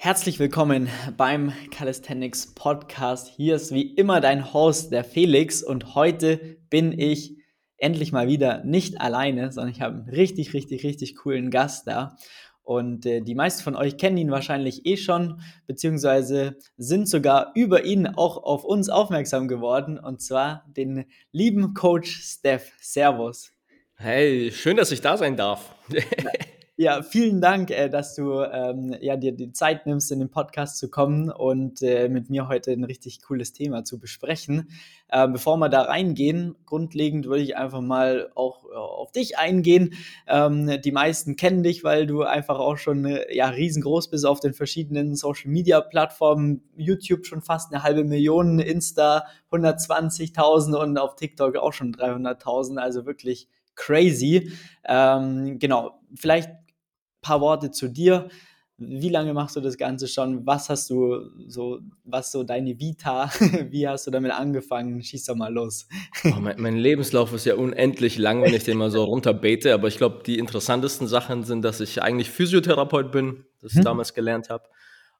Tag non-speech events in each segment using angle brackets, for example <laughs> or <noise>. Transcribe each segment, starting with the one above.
Herzlich willkommen beim Calisthenics Podcast. Hier ist wie immer dein Host, der Felix, und heute bin ich endlich mal wieder nicht alleine, sondern ich habe einen richtig, richtig, richtig coolen Gast da. Und äh, die meisten von euch kennen ihn wahrscheinlich eh schon, beziehungsweise sind sogar über ihn auch auf uns aufmerksam geworden, und zwar den lieben Coach Steph. Servus. Hey, schön, dass ich da sein darf. <laughs> Ja, vielen Dank, äh, dass du ähm, ja, dir die Zeit nimmst, in den Podcast zu kommen und äh, mit mir heute ein richtig cooles Thema zu besprechen. Äh, bevor wir da reingehen, grundlegend würde ich einfach mal auch äh, auf dich eingehen. Ähm, die meisten kennen dich, weil du einfach auch schon äh, ja, riesengroß bist auf den verschiedenen Social-Media-Plattformen. YouTube schon fast eine halbe Million, Insta 120.000 und auf TikTok auch schon 300.000. Also wirklich crazy. Ähm, genau, vielleicht paar Worte zu dir. Wie lange machst du das Ganze schon? Was hast du so, was so deine Vita? <laughs> Wie hast du damit angefangen? Schieß doch mal los. Oh, mein, mein, Lebenslauf ist ja unendlich lang, wenn ich den mal so runterbete. Aber ich glaube, die interessantesten Sachen sind, dass ich eigentlich Physiotherapeut bin, das ich hm. damals gelernt habe.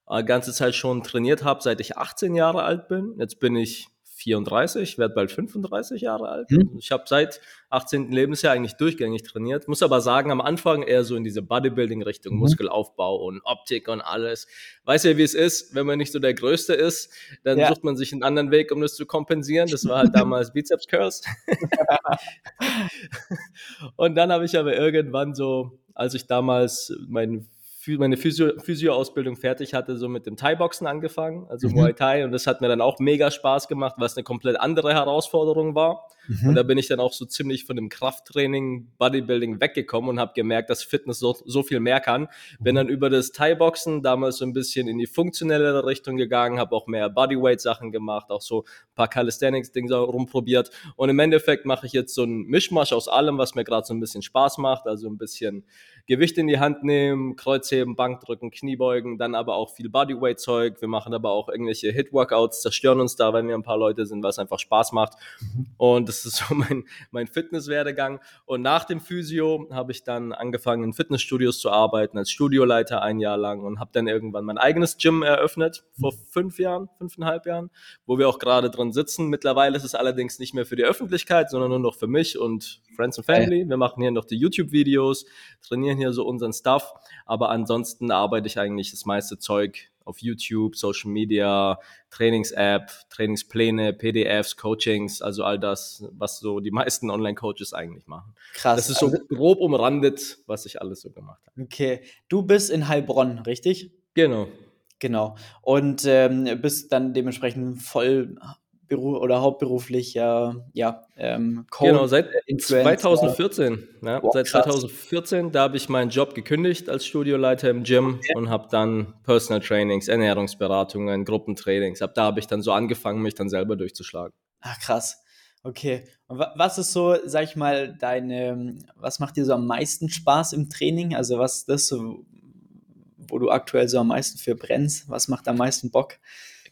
Äh, ganze Zeit schon trainiert habe, seit ich 18 Jahre alt bin. Jetzt bin ich 34, werde bald 35 Jahre alt. Mhm. Ich habe seit 18. Lebensjahr eigentlich durchgängig trainiert. Muss aber sagen, am Anfang eher so in diese Bodybuilding-Richtung, mhm. Muskelaufbau und Optik und alles. Weiß ja, wie es ist, wenn man nicht so der Größte ist, dann ja. sucht man sich einen anderen Weg, um das zu kompensieren. Das war halt <laughs> damals Bizeps Curls. <laughs> und dann habe ich aber irgendwann so, als ich damals meinen meine Physio, Physio-Ausbildung fertig hatte, so mit dem Thai-Boxen angefangen, also mhm. Muay Thai. Und das hat mir dann auch mega Spaß gemacht, was eine komplett andere Herausforderung war. Mhm. Und da bin ich dann auch so ziemlich von dem Krafttraining, Bodybuilding weggekommen und habe gemerkt, dass Fitness so, so viel mehr kann. Bin mhm. dann über das Thai-Boxen damals so ein bisschen in die funktionellere Richtung gegangen, habe auch mehr Bodyweight-Sachen gemacht, auch so ein paar Calisthenics-Dinge rumprobiert. Und im Endeffekt mache ich jetzt so einen Mischmasch aus allem, was mir gerade so ein bisschen Spaß macht. Also ein bisschen Gewicht in die Hand nehmen, Kreuzheben, Bankdrücken, Kniebeugen, dann aber auch viel Bodyweight-Zeug. Wir machen aber auch irgendwelche Hit-Workouts, zerstören uns da, wenn wir ein paar Leute sind, was einfach Spaß macht. Und das das ist <laughs> so mein, mein Fitnesswerdegang. Und nach dem Physio habe ich dann angefangen, in Fitnessstudios zu arbeiten, als Studioleiter ein Jahr lang und habe dann irgendwann mein eigenes Gym eröffnet, vor fünf Jahren, fünfeinhalb Jahren, wo wir auch gerade drin sitzen. Mittlerweile ist es allerdings nicht mehr für die Öffentlichkeit, sondern nur noch für mich und Friends and Family. Wir machen hier noch die YouTube-Videos, trainieren hier so unseren Stuff, aber ansonsten arbeite ich eigentlich das meiste Zeug auf YouTube, Social Media, Trainings-App, Trainingspläne, PDFs, Coachings, also all das, was so die meisten Online-Coaches eigentlich machen. Krass. Das ist so also, grob umrandet, was ich alles so gemacht habe. Okay. Du bist in Heilbronn, richtig? Genau. Genau. Und ähm, bist dann dementsprechend voll Beruf oder hauptberuflich ja, ja ähm, Coach. Genau, seit 2014. Ja, wow, seit 2014, da habe ich meinen Job gekündigt als Studioleiter im Gym okay. und habe dann Personal Trainings, Ernährungsberatungen, Gruppentrainings. Ab da habe ich dann so angefangen, mich dann selber durchzuschlagen. Ach krass. Okay. Und was ist so, sag ich mal, deine, was macht dir so am meisten Spaß im Training? Also was ist das, so, wo du aktuell so am meisten für brennst? Was macht am meisten Bock?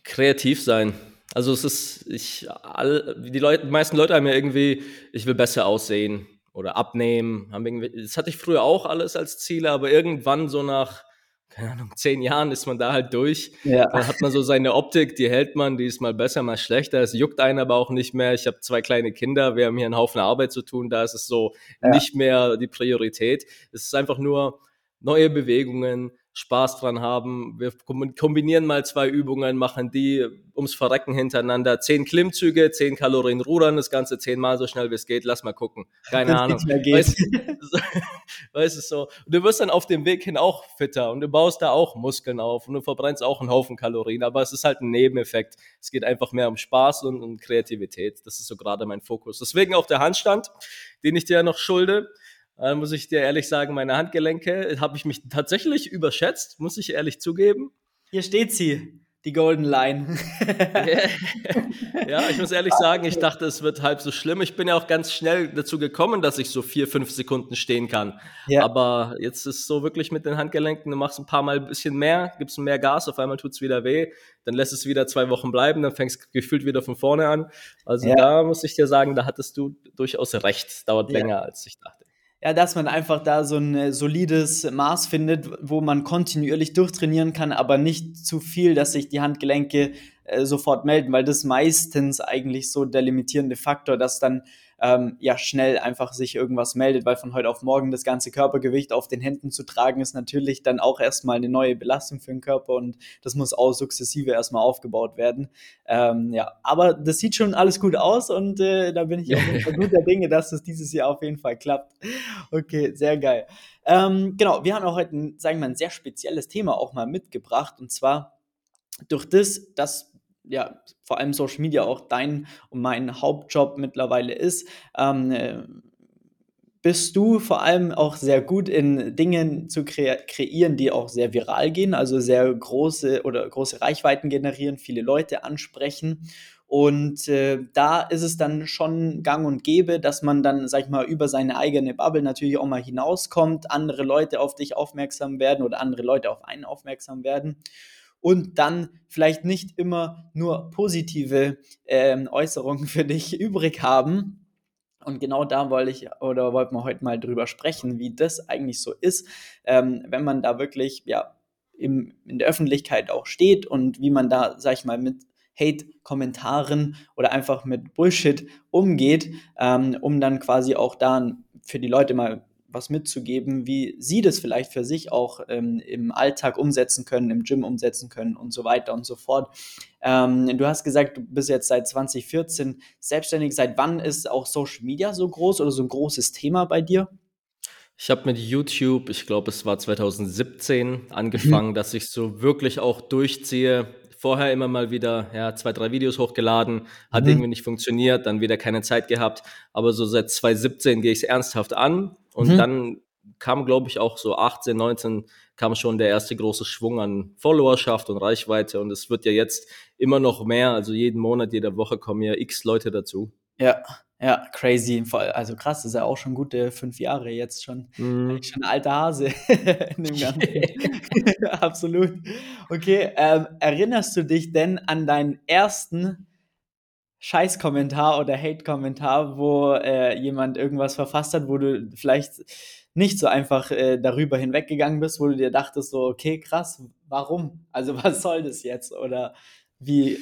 Kreativ sein. Also es ist, ich, all, die, Leute, die meisten Leute haben ja irgendwie, ich will besser aussehen oder abnehmen. Haben irgendwie, das hatte ich früher auch alles als Ziele, aber irgendwann so nach, keine Ahnung, zehn Jahren ist man da halt durch. Ja. Dann hat man so seine Optik, die hält man, die ist mal besser, mal schlechter. Es juckt einen aber auch nicht mehr. Ich habe zwei kleine Kinder, wir haben hier einen Haufen Arbeit zu tun, da ist es so ja. nicht mehr die Priorität. Es ist einfach nur neue Bewegungen, Spaß dran haben. Wir kombinieren mal zwei Übungen, machen die ums Verrecken hintereinander. Zehn Klimmzüge, zehn Kalorien rudern, das Ganze zehnmal so schnell wie es geht. Lass mal gucken. Keine Ahnung. Weißt, <laughs> weißt du so. du wirst dann auf dem Weg hin auch fitter und du baust da auch Muskeln auf und du verbrennst auch einen Haufen Kalorien. Aber es ist halt ein Nebeneffekt. Es geht einfach mehr um Spaß und um Kreativität. Das ist so gerade mein Fokus. Deswegen auch der Handstand, den ich dir ja noch schulde. Äh, muss ich dir ehrlich sagen, meine Handgelenke habe ich mich tatsächlich überschätzt, muss ich ehrlich zugeben. Hier steht sie, die Golden Line. <laughs> ja, ich muss ehrlich sagen, ich dachte, es wird halb so schlimm. Ich bin ja auch ganz schnell dazu gekommen, dass ich so vier, fünf Sekunden stehen kann. Ja. Aber jetzt ist es so wirklich mit den Handgelenken, du machst ein paar Mal ein bisschen mehr, gibst mehr Gas, auf einmal tut es wieder weh, dann lässt es wieder zwei Wochen bleiben, dann fängst du gefühlt wieder von vorne an. Also ja. da muss ich dir sagen, da hattest du durchaus recht. Dauert ja. länger, als ich dachte. Ja, dass man einfach da so ein äh, solides Maß findet, wo man kontinuierlich durchtrainieren kann, aber nicht zu viel, dass sich die Handgelenke äh, sofort melden, weil das meistens eigentlich so der limitierende Faktor, dass dann ähm, ja schnell einfach sich irgendwas meldet, weil von heute auf morgen das ganze Körpergewicht auf den Händen zu tragen, ist natürlich dann auch erstmal eine neue Belastung für den Körper und das muss auch sukzessive erstmal aufgebaut werden. Ähm, ja, aber das sieht schon alles gut aus und äh, da bin ich auf jeden Fall <laughs> guter Dinge, dass das dieses Jahr auf jeden Fall klappt. Okay, sehr geil. Ähm, genau, wir haben auch heute, ein, sagen wir mal, ein sehr spezielles Thema auch mal mitgebracht und zwar durch das, dass ja, vor allem Social Media auch dein und mein Hauptjob mittlerweile ist, ähm, äh, bist du vor allem auch sehr gut in Dingen zu kre kreieren, die auch sehr viral gehen, also sehr große oder große Reichweiten generieren, viele Leute ansprechen. Und äh, da ist es dann schon gang und gäbe, dass man dann, sag ich mal, über seine eigene Bubble natürlich auch mal hinauskommt, andere Leute auf dich aufmerksam werden oder andere Leute auf einen aufmerksam werden und dann vielleicht nicht immer nur positive ähm, Äußerungen für dich <laughs> übrig haben. Und genau da wollte ich oder wollten wir heute mal drüber sprechen, wie das eigentlich so ist, ähm, wenn man da wirklich ja im, in der Öffentlichkeit auch steht und wie man da, sag ich mal, mit Hate-Kommentaren oder einfach mit Bullshit umgeht, ähm, um dann quasi auch da für die Leute mal was mitzugeben, wie Sie das vielleicht für sich auch ähm, im Alltag umsetzen können, im Gym umsetzen können und so weiter und so fort. Ähm, du hast gesagt, du bist jetzt seit 2014 selbstständig. Seit wann ist auch Social Media so groß oder so ein großes Thema bei dir? Ich habe mit YouTube, ich glaube, es war 2017, angefangen, mhm. dass ich so wirklich auch durchziehe, vorher immer mal wieder ja, zwei, drei Videos hochgeladen, hat mhm. irgendwie nicht funktioniert, dann wieder keine Zeit gehabt. Aber so seit 2017 gehe ich es ernsthaft an und mhm. dann kam, glaube ich, auch so 18, 19 kam schon der erste große Schwung an Followerschaft und Reichweite und es wird ja jetzt immer noch mehr, also jeden Monat, jede Woche kommen ja x Leute dazu. Ja, ja, crazy. Also krass, das ist ja auch schon gute fünf Jahre jetzt schon. Mm. Schon ein alter Hase <laughs> in dem Ganzen. <laughs> <laughs> Absolut. Okay, ähm, erinnerst du dich denn an deinen ersten Scheiß-Kommentar oder Hate-Kommentar, wo äh, jemand irgendwas verfasst hat, wo du vielleicht nicht so einfach äh, darüber hinweggegangen bist, wo du dir dachtest, so, okay, krass, warum? Also was soll das jetzt? Oder wie,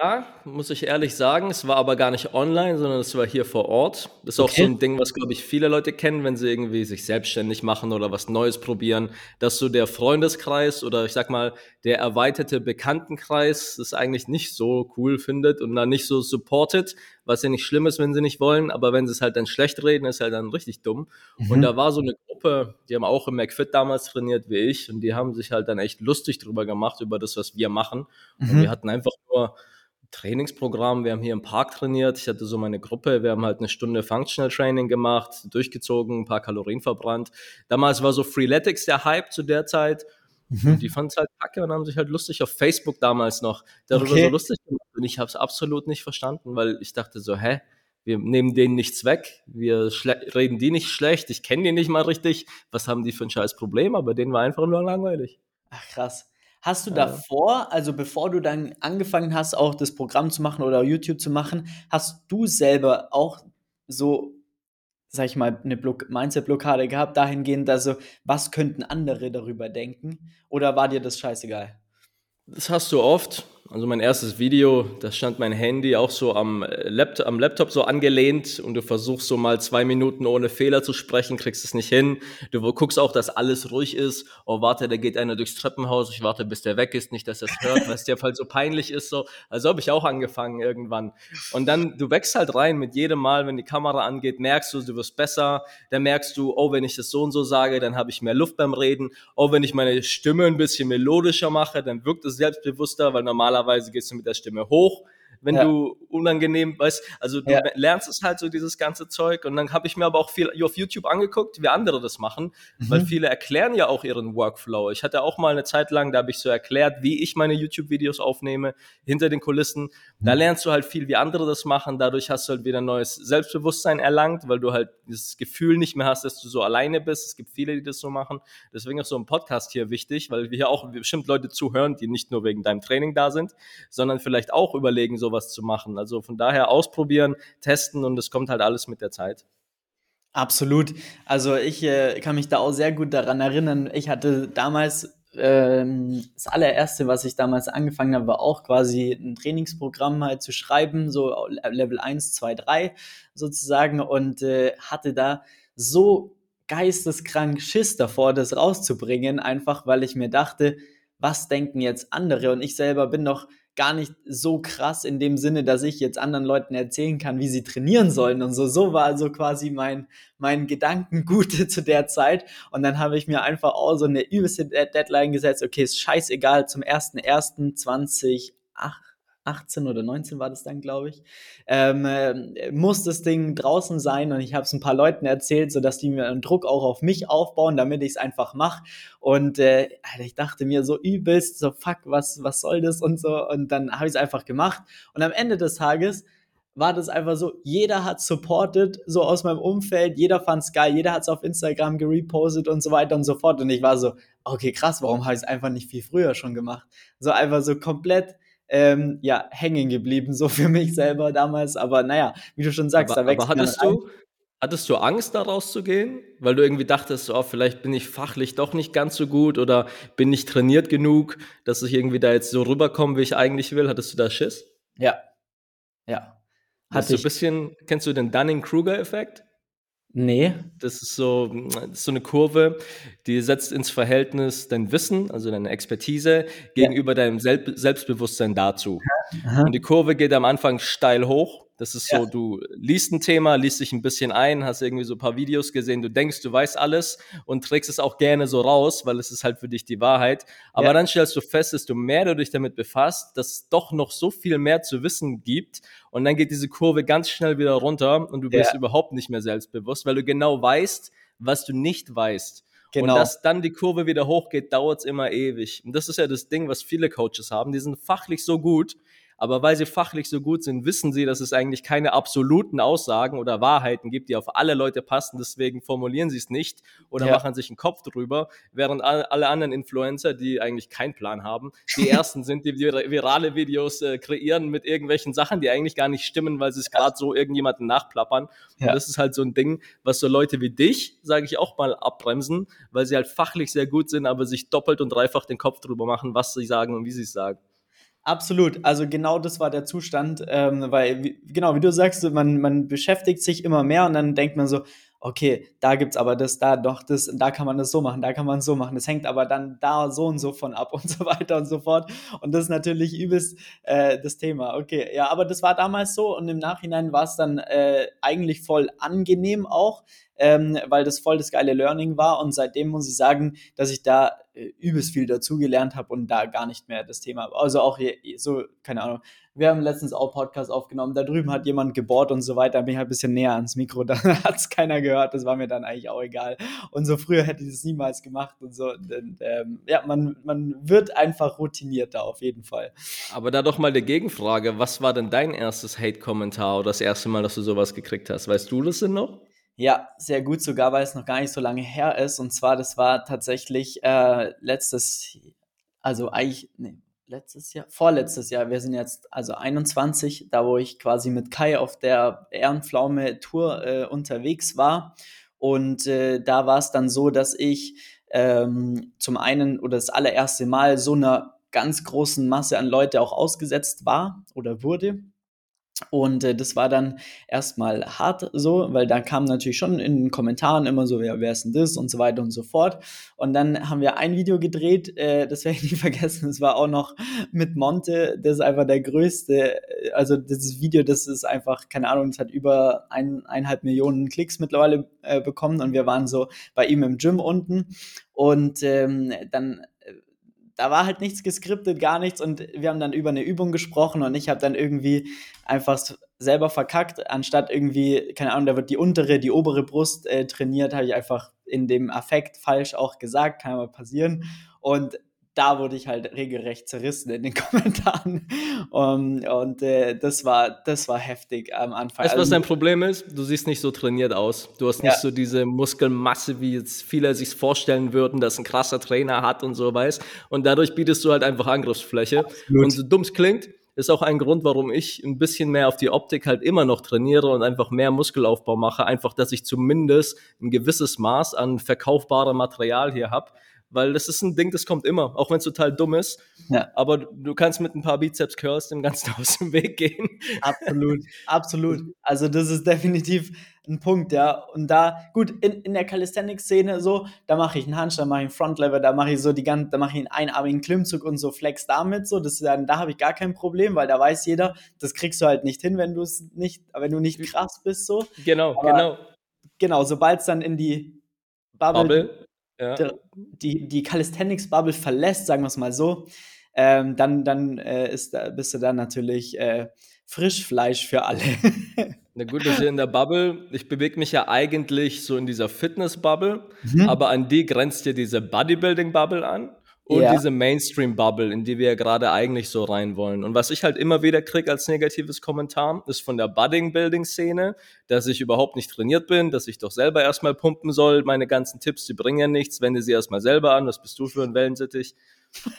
ja, muss ich ehrlich sagen. Es war aber gar nicht online, sondern es war hier vor Ort. Das ist okay. auch so ein Ding, was, glaube ich, viele Leute kennen, wenn sie irgendwie sich selbstständig machen oder was Neues probieren, dass so der Freundeskreis oder ich sag mal, der erweiterte Bekanntenkreis das eigentlich nicht so cool findet und dann nicht so supportet, was ja nicht schlimm ist, wenn sie nicht wollen, aber wenn sie es halt dann schlecht reden, ist halt dann richtig dumm. Mhm. Und da war so eine Gruppe, die haben auch im McFit damals trainiert wie ich und die haben sich halt dann echt lustig drüber gemacht, über das, was wir machen. Mhm. Und wir hatten einfach nur Trainingsprogramm. Wir haben hier im Park trainiert. Ich hatte so meine Gruppe. Wir haben halt eine Stunde Functional Training gemacht, durchgezogen, ein paar Kalorien verbrannt. Damals war so Freeletics der Hype zu der Zeit. Mhm. die fanden es halt kacke und haben sich halt lustig auf Facebook damals noch darüber okay. so lustig gemacht. Und ich habe es absolut nicht verstanden, weil ich dachte so, hä? Wir nehmen denen nichts weg, wir reden die nicht schlecht, ich kenne die nicht mal richtig. Was haben die für ein scheiß Problem? Aber denen war einfach nur langweilig. Ach krass. Hast du davor, also bevor du dann angefangen hast, auch das Programm zu machen oder YouTube zu machen, hast du selber auch so, sag ich mal, eine Mindset-Blockade gehabt, dahingehend, also was könnten andere darüber denken? Oder war dir das scheißegal? Das hast du oft. Also mein erstes Video, da stand mein Handy auch so am, äh, Laptop, am Laptop so angelehnt und du versuchst so mal zwei Minuten ohne Fehler zu sprechen, kriegst es nicht hin. Du guckst auch, dass alles ruhig ist. Oh, warte, da geht einer durchs Treppenhaus. Ich warte, bis der weg ist, nicht, dass er es hört, weil es dir halt so peinlich ist. So. Also habe ich auch angefangen irgendwann. Und dann, du wächst halt rein mit jedem Mal, wenn die Kamera angeht, merkst du, du wirst besser. Dann merkst du, oh, wenn ich das so und so sage, dann habe ich mehr Luft beim Reden. Oh, wenn ich meine Stimme ein bisschen melodischer mache, dann wirkt es selbstbewusster, weil normalerweise normalerweise gehst du mit der Stimme hoch wenn ja. du unangenehm weißt, also du ja. lernst es halt so dieses ganze Zeug und dann habe ich mir aber auch viel auf YouTube angeguckt, wie andere das machen, mhm. weil viele erklären ja auch ihren Workflow. Ich hatte auch mal eine Zeit lang, da habe ich so erklärt, wie ich meine YouTube-Videos aufnehme, hinter den Kulissen. Da mhm. lernst du halt viel, wie andere das machen. Dadurch hast du halt wieder neues Selbstbewusstsein erlangt, weil du halt das Gefühl nicht mehr hast, dass du so alleine bist. Es gibt viele, die das so machen. Deswegen ist so ein Podcast hier wichtig, weil wir hier auch bestimmt Leute zuhören, die nicht nur wegen deinem Training da sind, sondern vielleicht auch überlegen, so sowas zu machen. Also von daher ausprobieren, testen und es kommt halt alles mit der Zeit. Absolut. Also ich äh, kann mich da auch sehr gut daran erinnern. Ich hatte damals ähm, das allererste, was ich damals angefangen habe, war auch quasi ein Trainingsprogramm halt zu schreiben, so Level 1, 2, 3 sozusagen und äh, hatte da so geisteskrank Schiss davor, das rauszubringen, einfach weil ich mir dachte, was denken jetzt andere? Und ich selber bin doch gar nicht so krass in dem Sinne, dass ich jetzt anderen Leuten erzählen kann, wie sie trainieren sollen und so. So war also quasi mein, mein Gedankengute <laughs> zu der Zeit. Und dann habe ich mir einfach auch so eine übelste Deadline gesetzt. Okay, ist scheißegal, zum 1.1.2008 18 oder 19 war das dann, glaube ich, ähm, äh, muss das Ding draußen sein und ich habe es ein paar Leuten erzählt, sodass die mir einen Druck auch auf mich aufbauen, damit ich es einfach mache. Und äh, ich dachte mir so übelst, so fuck, was, was soll das und so. Und dann habe ich es einfach gemacht. Und am Ende des Tages war das einfach so, jeder hat supported, so aus meinem Umfeld, jeder fand's geil, jeder hat's auf Instagram gerepostet und so weiter und so fort. Und ich war so, okay, krass, warum habe ich es einfach nicht viel früher schon gemacht? So einfach so komplett ähm, ja, hängen geblieben, so für mich selber damals. Aber naja, wie du schon sagst, aber, da wächst aber hattest du, hattest du Angst, da rauszugehen? Weil du irgendwie dachtest, oh, vielleicht bin ich fachlich doch nicht ganz so gut oder bin nicht trainiert genug, dass ich irgendwie da jetzt so rüberkomme, wie ich eigentlich will. Hattest du da Schiss? Ja. Ja. Hatte du ein bisschen, kennst du den Dunning-Kruger-Effekt? Nee. Das ist so, das ist so eine Kurve, die setzt ins Verhältnis dein Wissen, also deine Expertise, gegenüber ja. deinem Selbstbewusstsein dazu. Aha. Und die Kurve geht am Anfang steil hoch das ist ja. so, du liest ein Thema, liest dich ein bisschen ein, hast irgendwie so ein paar Videos gesehen, du denkst, du weißt alles und trägst es auch gerne so raus, weil es ist halt für dich die Wahrheit. Aber ja. dann stellst du fest, dass du mehr du dich damit befasst, dass es doch noch so viel mehr zu wissen gibt und dann geht diese Kurve ganz schnell wieder runter und du bist ja. überhaupt nicht mehr selbstbewusst, weil du genau weißt, was du nicht weißt. Genau. Und dass dann die Kurve wieder hochgeht, dauert es immer ewig. Und das ist ja das Ding, was viele Coaches haben. Die sind fachlich so gut, aber weil sie fachlich so gut sind, wissen sie, dass es eigentlich keine absoluten Aussagen oder Wahrheiten gibt, die auf alle Leute passen. Deswegen formulieren sie es nicht oder ja. machen sich einen Kopf drüber, während alle anderen Influencer, die eigentlich keinen Plan haben, die <laughs> ersten sind, die virale Videos äh, kreieren mit irgendwelchen Sachen, die eigentlich gar nicht stimmen, weil sie es gerade so irgendjemanden nachplappern. Ja. Und das ist halt so ein Ding, was so Leute wie dich, sage ich auch mal, abbremsen, weil sie halt fachlich sehr gut sind, aber sich doppelt und dreifach den Kopf drüber machen, was sie sagen und wie sie es sagen. Absolut, also genau das war der Zustand, ähm, weil, genau, wie du sagst, man, man beschäftigt sich immer mehr und dann denkt man so, okay, da gibt's aber das, da doch das, da kann man das so machen, da kann man es so machen. Das hängt aber dann da so und so von ab <laughs> und so weiter und so fort. Und das ist natürlich übelst äh, das Thema. Okay, ja, aber das war damals so und im Nachhinein war es dann äh, eigentlich voll angenehm auch, ähm, weil das voll das geile Learning war. Und seitdem muss ich sagen, dass ich da äh, übelst viel dazugelernt habe und da gar nicht mehr das Thema. Also auch hier, so, keine Ahnung. Wir haben letztens auch Podcast aufgenommen, da drüben hat jemand gebohrt und so weiter, da bin ich halt ein bisschen näher ans Mikro, <laughs> da hat es keiner gehört, das war mir dann eigentlich auch egal. Und so früher hätte ich das niemals gemacht und so. Und, ähm, ja, man, man wird einfach routinierter auf jeden Fall. Aber da doch mal die Gegenfrage, was war denn dein erstes Hate-Kommentar oder das erste Mal, dass du sowas gekriegt hast? Weißt du das denn noch? Ja, sehr gut, sogar weil es noch gar nicht so lange her ist. Und zwar, das war tatsächlich äh, letztes, also eigentlich, nee, letztes Jahr, vorletztes Jahr. Wir sind jetzt also 21, da wo ich quasi mit Kai auf der Ehrenpflaume Tour äh, unterwegs war. Und äh, da war es dann so, dass ich ähm, zum einen oder das allererste Mal so einer ganz großen Masse an Leute auch ausgesetzt war oder wurde. Und äh, das war dann erstmal hart so, weil da kam natürlich schon in den Kommentaren immer so, wer, wer ist denn das und so weiter und so fort. Und dann haben wir ein Video gedreht, äh, das werde ich nie <laughs> vergessen, das war auch noch mit Monte, das ist einfach der größte, äh, also dieses Video, das ist einfach, keine Ahnung, das hat über ein, eineinhalb Millionen Klicks mittlerweile äh, bekommen. Und wir waren so bei ihm im Gym unten. Und ähm, dann da war halt nichts geskriptet, gar nichts. Und wir haben dann über eine Übung gesprochen und ich habe dann irgendwie einfach selber verkackt, anstatt irgendwie, keine Ahnung, da wird die untere, die obere Brust äh, trainiert, habe ich einfach in dem Affekt falsch auch gesagt, kann mal passieren. Und da wurde ich halt regelrecht zerrissen in den <laughs> Kommentaren. Um, und äh, das war das war heftig am Anfang. Weißt du, was dein Problem ist? Du siehst nicht so trainiert aus. Du hast nicht ja. so diese Muskelmasse, wie jetzt viele sich vorstellen würden, dass ein krasser Trainer hat und so weiß. Und dadurch bietest du halt einfach Angriffsfläche. Absolut. Und so dumm es klingt, ist auch ein Grund, warum ich ein bisschen mehr auf die Optik halt immer noch trainiere und einfach mehr Muskelaufbau mache. Einfach, dass ich zumindest ein gewisses Maß an verkaufbarem Material hier habe. Weil das ist ein Ding, das kommt immer, auch wenn es total dumm ist. Ja. Aber du kannst mit ein paar Bizeps Curls dem Ganzen <laughs> aus dem Weg gehen. Absolut, <laughs> absolut. Also das ist definitiv ein Punkt, ja. Und da, gut, in, in der Calisthenics-Szene so, da mache ich einen Handstand, da mache ich einen Frontlever, da mache ich so die ganze, da mache ich einen einarmigen Klimmzug und so Flex damit so. Das dann, da habe ich gar kein Problem, weil da weiß jeder, das kriegst du halt nicht hin, wenn du es nicht, wenn du nicht krass bist so. Genau, Aber, genau. Genau, sobald es dann in die Bubble, Bubble ja. die, die Calisthenics-Bubble verlässt, sagen wir es mal so, ähm, dann, dann äh, ist, bist du dann natürlich äh, Frischfleisch für alle. <laughs> Na gut, das ist in der Bubble. Ich bewege mich ja eigentlich so in dieser Fitness-Bubble, mhm. aber an die grenzt ja diese Bodybuilding-Bubble an und ja. diese Mainstream-Bubble, in die wir ja gerade eigentlich so rein wollen. Und was ich halt immer wieder kriege als negatives Kommentar, ist von der Budding-Building-Szene, dass ich überhaupt nicht trainiert bin, dass ich doch selber erstmal pumpen soll. Meine ganzen Tipps, die bringen ja nichts. Wende sie erstmal selber an. Was bist du für ein Wellensittich?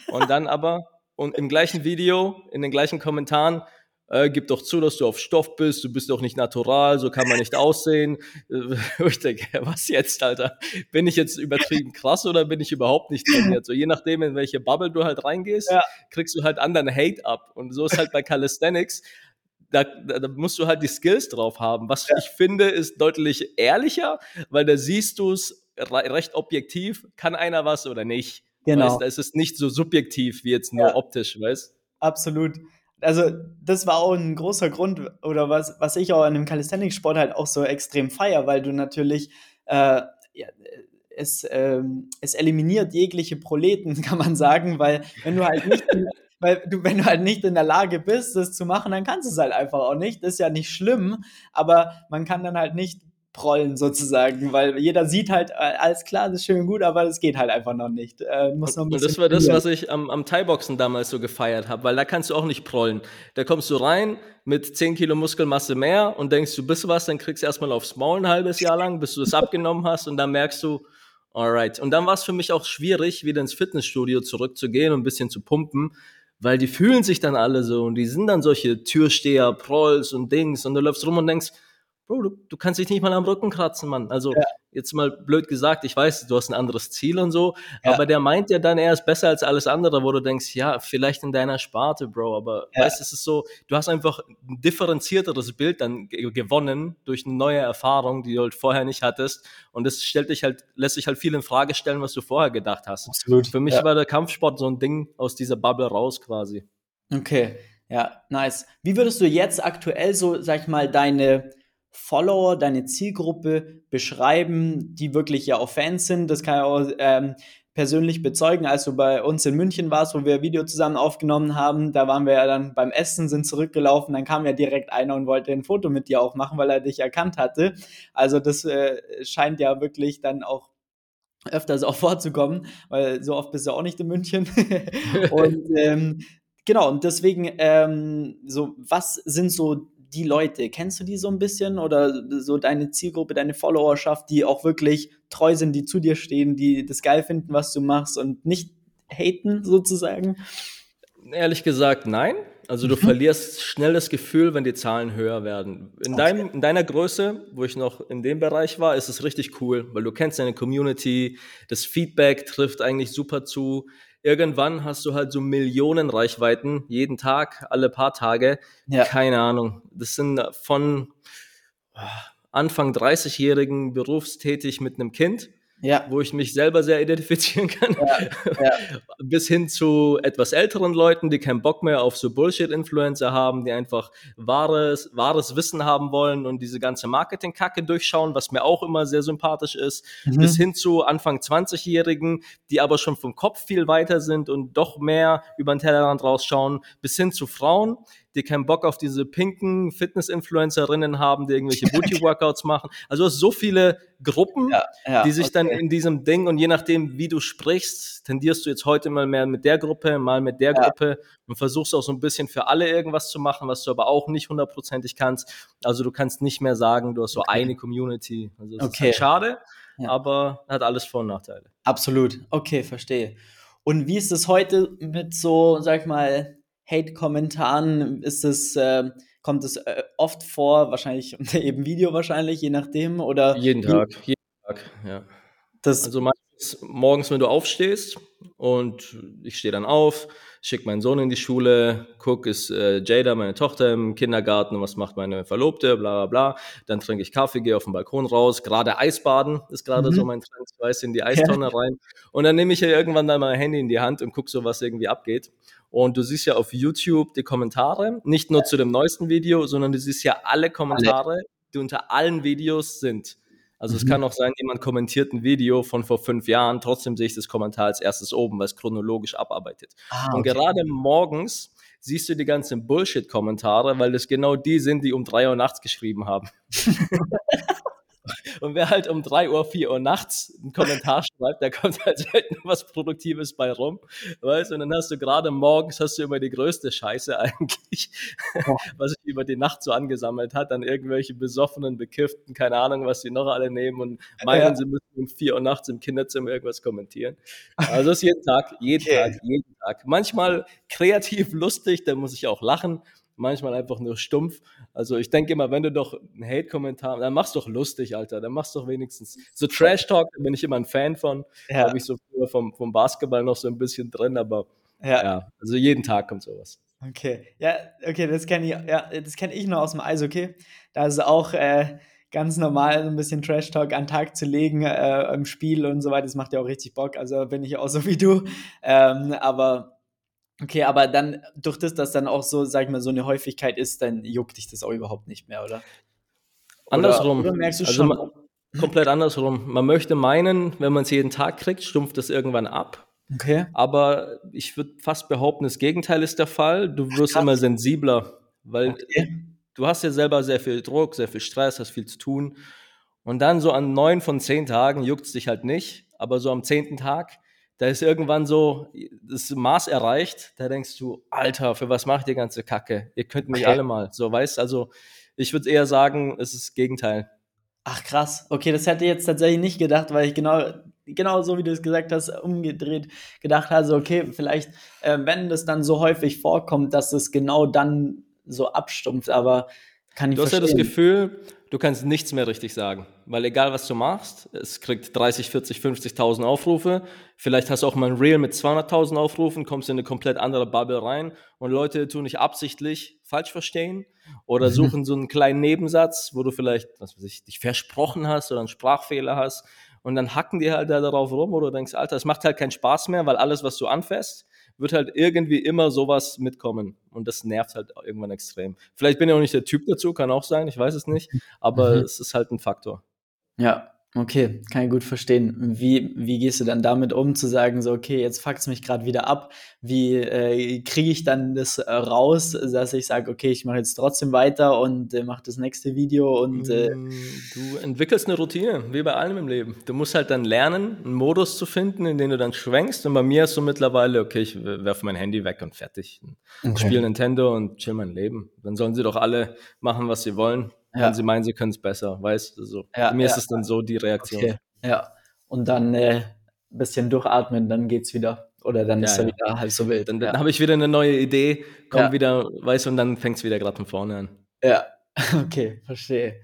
Und dann aber, und im gleichen Video, in den gleichen Kommentaren, äh, gib doch zu, dass du auf Stoff bist, du bist doch nicht natural, so kann man nicht aussehen. <laughs> Ich denke, was jetzt, Alter? Bin ich jetzt übertrieben krass oder bin ich überhaupt nicht trainiert? So je nachdem, in welche Bubble du halt reingehst, ja. kriegst du halt anderen Hate ab. Und so ist halt bei Calisthenics. Da, da, da, musst du halt die Skills drauf haben. Was ja. ich finde, ist deutlich ehrlicher, weil da siehst du es recht objektiv, kann einer was oder nicht. Genau. Weißt, da ist es nicht so subjektiv wie jetzt nur ja. optisch, weißt? Absolut also das war auch ein großer Grund oder was, was ich auch an dem Calisthenics-Sport halt auch so extrem feier, weil du natürlich äh, ja, es, ähm, es eliminiert jegliche Proleten, <laughs> kann man sagen, weil wenn du halt nicht weil du, wenn du halt nicht in der Lage bist, das zu machen, dann kannst du es halt einfach auch nicht. Das ist ja nicht schlimm, aber man kann dann halt nicht prollen sozusagen, weil jeder sieht halt, äh, alles klar, das ist schön und gut, aber das geht halt einfach noch nicht. Äh, muss noch und das war das, was ich am, am Thai-Boxen damals so gefeiert habe, weil da kannst du auch nicht prollen. Da kommst du rein mit 10 Kilo Muskelmasse mehr und denkst, du bist was, dann kriegst du erstmal aufs Maul ein halbes Jahr lang, bis du das abgenommen hast und dann merkst du, alright. Und dann war es für mich auch schwierig, wieder ins Fitnessstudio zurückzugehen und ein bisschen zu pumpen, weil die fühlen sich dann alle so und die sind dann solche Türsteher, Prolls und Dings und du läufst rum und denkst, Bro, du, du kannst dich nicht mal am Rücken kratzen, Mann. Also ja. jetzt mal blöd gesagt, ich weiß, du hast ein anderes Ziel und so, ja. aber der meint ja dann, er ist besser als alles andere, wo du denkst, ja, vielleicht in deiner Sparte, Bro, aber ja. weißt, es ist so, du hast einfach ein differenzierteres Bild dann gewonnen durch eine neue Erfahrung, die du halt vorher nicht hattest und das stellt dich halt, lässt sich halt viel in Frage stellen, was du vorher gedacht hast. Absolut. Für mich war der Kampfsport so ein Ding aus dieser Bubble raus quasi. Okay, ja, nice. Wie würdest du jetzt aktuell so, sag ich mal, deine Follower, deine Zielgruppe beschreiben, die wirklich ja auch Fans sind. Das kann ich auch ähm, persönlich bezeugen, als du bei uns in München warst, wo wir ein Video zusammen aufgenommen haben. Da waren wir ja dann beim Essen, sind zurückgelaufen, dann kam ja direkt einer und wollte ein Foto mit dir auch machen, weil er dich erkannt hatte. Also das äh, scheint ja wirklich dann auch öfters auch <laughs> vorzukommen, weil so oft bist du auch nicht in München. <laughs> und ähm, genau, und deswegen, ähm, so, was sind so die Leute? Kennst du die so ein bisschen oder so deine Zielgruppe, deine Followerschaft, die auch wirklich treu sind, die zu dir stehen, die das geil finden, was du machst und nicht haten sozusagen? Ehrlich gesagt, nein. Also du mhm. verlierst schnell das Gefühl, wenn die Zahlen höher werden. In, okay. deinem, in deiner Größe, wo ich noch in dem Bereich war, ist es richtig cool, weil du kennst deine Community, das Feedback trifft eigentlich super zu irgendwann hast du halt so Millionen Reichweiten, jeden Tag, alle paar Tage. Ja. Keine Ahnung. Das sind von Anfang 30-Jährigen berufstätig mit einem Kind ja. wo ich mich selber sehr identifizieren kann, ja, ja. <laughs> bis hin zu etwas älteren Leuten, die keinen Bock mehr auf so Bullshit-Influencer haben, die einfach wahres, wahres Wissen haben wollen und diese ganze Marketing-Kacke durchschauen, was mir auch immer sehr sympathisch ist, mhm. bis hin zu Anfang 20-Jährigen, die aber schon vom Kopf viel weiter sind und doch mehr über den Tellerrand rausschauen, bis hin zu Frauen, die keinen Bock auf diese pinken Fitness-Influencerinnen haben, die irgendwelche <laughs> Booty-Workouts machen. Also du hast so viele Gruppen, ja, ja, die sich okay. dann in diesem Ding und je nachdem, wie du sprichst, tendierst du jetzt heute mal mehr mit der Gruppe, mal mit der ja. Gruppe und versuchst auch so ein bisschen für alle irgendwas zu machen, was du aber auch nicht hundertprozentig kannst. Also du kannst nicht mehr sagen, du hast so okay. eine Community. Also das okay. ist halt schade, aber hat alles Vor- und Nachteile. Absolut. Okay, verstehe. Und wie ist es heute mit so, sag ich mal, Hate-Kommentaren? Ist es, äh, kommt es äh, oft vor, wahrscheinlich <laughs> unter jedem Video wahrscheinlich, je nachdem? Oder jeden Tag, jeden Tag, ja. Also meistens morgens, wenn du aufstehst und ich stehe dann auf, schicke meinen Sohn in die Schule, guck, ist äh, Jada, meine Tochter, im Kindergarten, was macht meine Verlobte, bla bla bla. Dann trinke ich Kaffee, gehe auf den Balkon raus, gerade Eisbaden ist gerade mhm. so mein Trend, weiß in die Eistonne ja. rein. Und dann nehme ich ja irgendwann dann mein Handy in die Hand und gucke so, was irgendwie abgeht. Und du siehst ja auf YouTube die Kommentare, nicht nur zu dem neuesten Video, sondern du siehst ja alle Kommentare, die unter allen Videos sind. Also mhm. es kann auch sein, jemand kommentiert ein Video von vor fünf Jahren, trotzdem sehe ich das Kommentar als erstes oben, weil es chronologisch abarbeitet. Ah, okay. Und gerade morgens siehst du die ganzen Bullshit-Kommentare, weil das genau die sind, die um drei Uhr nachts geschrieben haben. <laughs> Und wer halt um 3 Uhr, 4 Uhr nachts einen Kommentar schreibt, da kommt halt selten was Produktives bei rum. Weißt Und dann hast du gerade morgens hast du immer die größte Scheiße <laughs> eigentlich, oh. was sich über die Nacht so angesammelt hat, dann irgendwelche besoffenen, bekifften, keine Ahnung, was sie noch alle nehmen und meinen, ja. sie müssen um 4 Uhr nachts im Kinderzimmer irgendwas kommentieren. Also das ist jeden Tag, jeden okay. Tag, jeden Tag. Manchmal kreativ, lustig, da muss ich auch lachen manchmal einfach nur stumpf. Also ich denke immer, wenn du doch einen Hate-Kommentar, dann machst du doch lustig, Alter. Dann machst du doch wenigstens so Trash-Talk, da bin ich immer ein Fan von. Ja. Habe ich so früher vom, vom Basketball noch so ein bisschen drin, aber ja, ja also jeden Tag kommt sowas. Okay, ja, okay, das kenne ich, ja, das kenne ich nur aus dem Eishockey. Da ist auch äh, ganz normal, so ein bisschen Trash-Talk an den Tag zu legen äh, im Spiel und so weiter. Das macht ja auch richtig Bock. Also bin ich auch so wie du. Ähm, aber Okay, aber dann durch das, dass dann auch so, sag ich mal, so eine Häufigkeit ist, dann juckt dich das auch überhaupt nicht mehr, oder? Andersrum. Oder, oder merkst du also schon? Man, komplett andersrum. Man möchte meinen, wenn man es jeden Tag kriegt, stumpft das irgendwann ab. Okay. Aber ich würde fast behaupten, das Gegenteil ist der Fall. Du wirst Ach, immer sensibler, weil okay. du hast ja selber sehr viel Druck, sehr viel Stress, hast viel zu tun. Und dann so an neun von zehn Tagen juckt es dich halt nicht, aber so am zehnten Tag da ist irgendwann so das Maß erreicht, da denkst du, Alter, für was macht ihr ganze Kacke? Ihr könnt mich okay. alle mal. So, weißt also, ich würde eher sagen, es ist das Gegenteil. Ach krass, okay, das hätte ich jetzt tatsächlich nicht gedacht, weil ich genau, genau so wie du es gesagt hast, umgedreht gedacht habe, okay, vielleicht, äh, wenn das dann so häufig vorkommt, dass es genau dann so abstumpft, aber kann ich Du verstehen. hast ja das Gefühl, du kannst nichts mehr richtig sagen. Weil egal, was du machst, es kriegt 30, 40, 50.000 Aufrufe. Vielleicht hast du auch mal ein Reel mit 200.000 Aufrufen, kommst in eine komplett andere Bubble rein und Leute tun nicht absichtlich falsch verstehen oder suchen so einen kleinen Nebensatz, wo du vielleicht, was weiß ich, dich versprochen hast oder einen Sprachfehler hast und dann hacken die halt da darauf rum oder du denkst, Alter, es macht halt keinen Spaß mehr, weil alles, was du anfasst, wird halt irgendwie immer sowas mitkommen. Und das nervt halt irgendwann extrem. Vielleicht bin ich auch nicht der Typ dazu, kann auch sein, ich weiß es nicht. Aber mhm. es ist halt ein Faktor. Ja, Okay, kann ich gut verstehen. Wie, wie gehst du dann damit um, zu sagen, so, okay, jetzt fuckt es mich gerade wieder ab. Wie äh, kriege ich dann das äh, raus, dass ich sage, okay, ich mache jetzt trotzdem weiter und äh, mache das nächste Video und. Äh mm, du entwickelst eine Routine, wie bei allem im Leben. Du musst halt dann lernen, einen Modus zu finden, in den du dann schwenkst. Und bei mir ist so mittlerweile, okay, ich werfe mein Handy weg und fertig. Okay. Spiele Nintendo und chill mein Leben. Dann sollen sie doch alle machen, was sie wollen ja. wenn sie meinen, sie können es besser, weißt du? So. Ja, mir ist es dann so die Reaktion. Okay. Ja. Und dann äh, ein bisschen durchatmen, dann geht's wieder. Oder dann ist er wieder halb so wild. Dann, dann habe ich wieder eine neue Idee, kommt wieder, weißt du, und dann fängt es wieder gerade von vorne an. Ja, <laughs> okay, verstehe.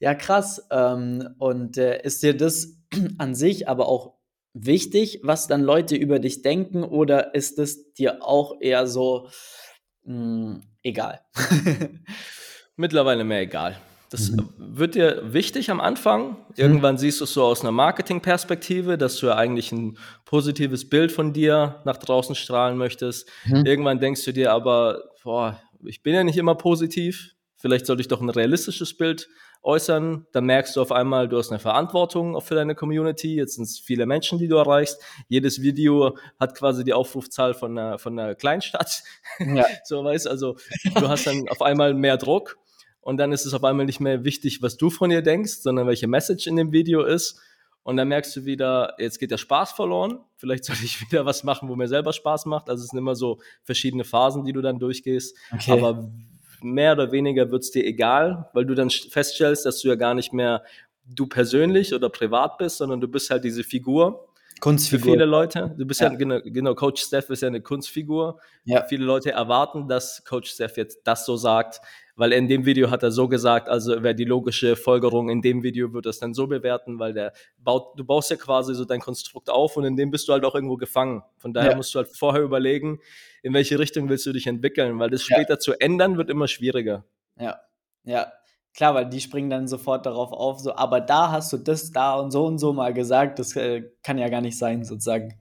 Ja, krass. Ähm, und äh, ist dir das <clears throat> an sich aber auch wichtig, was dann Leute über dich denken, oder ist es dir auch eher so mh, hm, egal? <laughs> Mittlerweile mehr egal. Das mhm. wird dir wichtig am Anfang. Irgendwann mhm. siehst du es so aus einer Marketingperspektive, dass du ja eigentlich ein positives Bild von dir nach draußen strahlen möchtest. Mhm. Irgendwann denkst du dir aber, boah, ich bin ja nicht immer positiv. Vielleicht sollte ich doch ein realistisches Bild äußern. Dann merkst du auf einmal, du hast eine Verantwortung für deine Community. Jetzt sind es viele Menschen, die du erreichst. Jedes Video hat quasi die Aufrufzahl von einer, von einer Kleinstadt. Ja. <laughs> so weißt also, du hast dann auf einmal mehr Druck und dann ist es auf einmal nicht mehr wichtig, was du von ihr denkst, sondern welche Message in dem Video ist. Und dann merkst du wieder, jetzt geht der Spaß verloren. Vielleicht <laughs> sollte ich wieder was machen, wo mir selber Spaß macht. Also es sind immer so verschiedene Phasen, die du dann durchgehst. Okay. Aber mehr oder weniger wird es dir egal, weil du dann feststellst, dass du ja gar nicht mehr du persönlich oder privat bist, sondern du bist halt diese Figur, Kunstfigur. Für viele Leute, du bist ja, ja genau, genau, Coach Steph ist ja eine Kunstfigur. Ja. Viele Leute erwarten, dass Coach Steph jetzt das so sagt, weil in dem Video hat er so gesagt, also wäre die logische Folgerung, in dem Video wird das dann so bewerten, weil der baut, du baust ja quasi so dein Konstrukt auf und in dem bist du halt auch irgendwo gefangen. Von daher ja. musst du halt vorher überlegen, in welche Richtung willst du dich entwickeln, weil das später ja. zu ändern wird immer schwieriger. Ja, ja. Klar, weil die springen dann sofort darauf auf, so, aber da hast du das, da und so und so mal gesagt, das äh, kann ja gar nicht sein, sozusagen.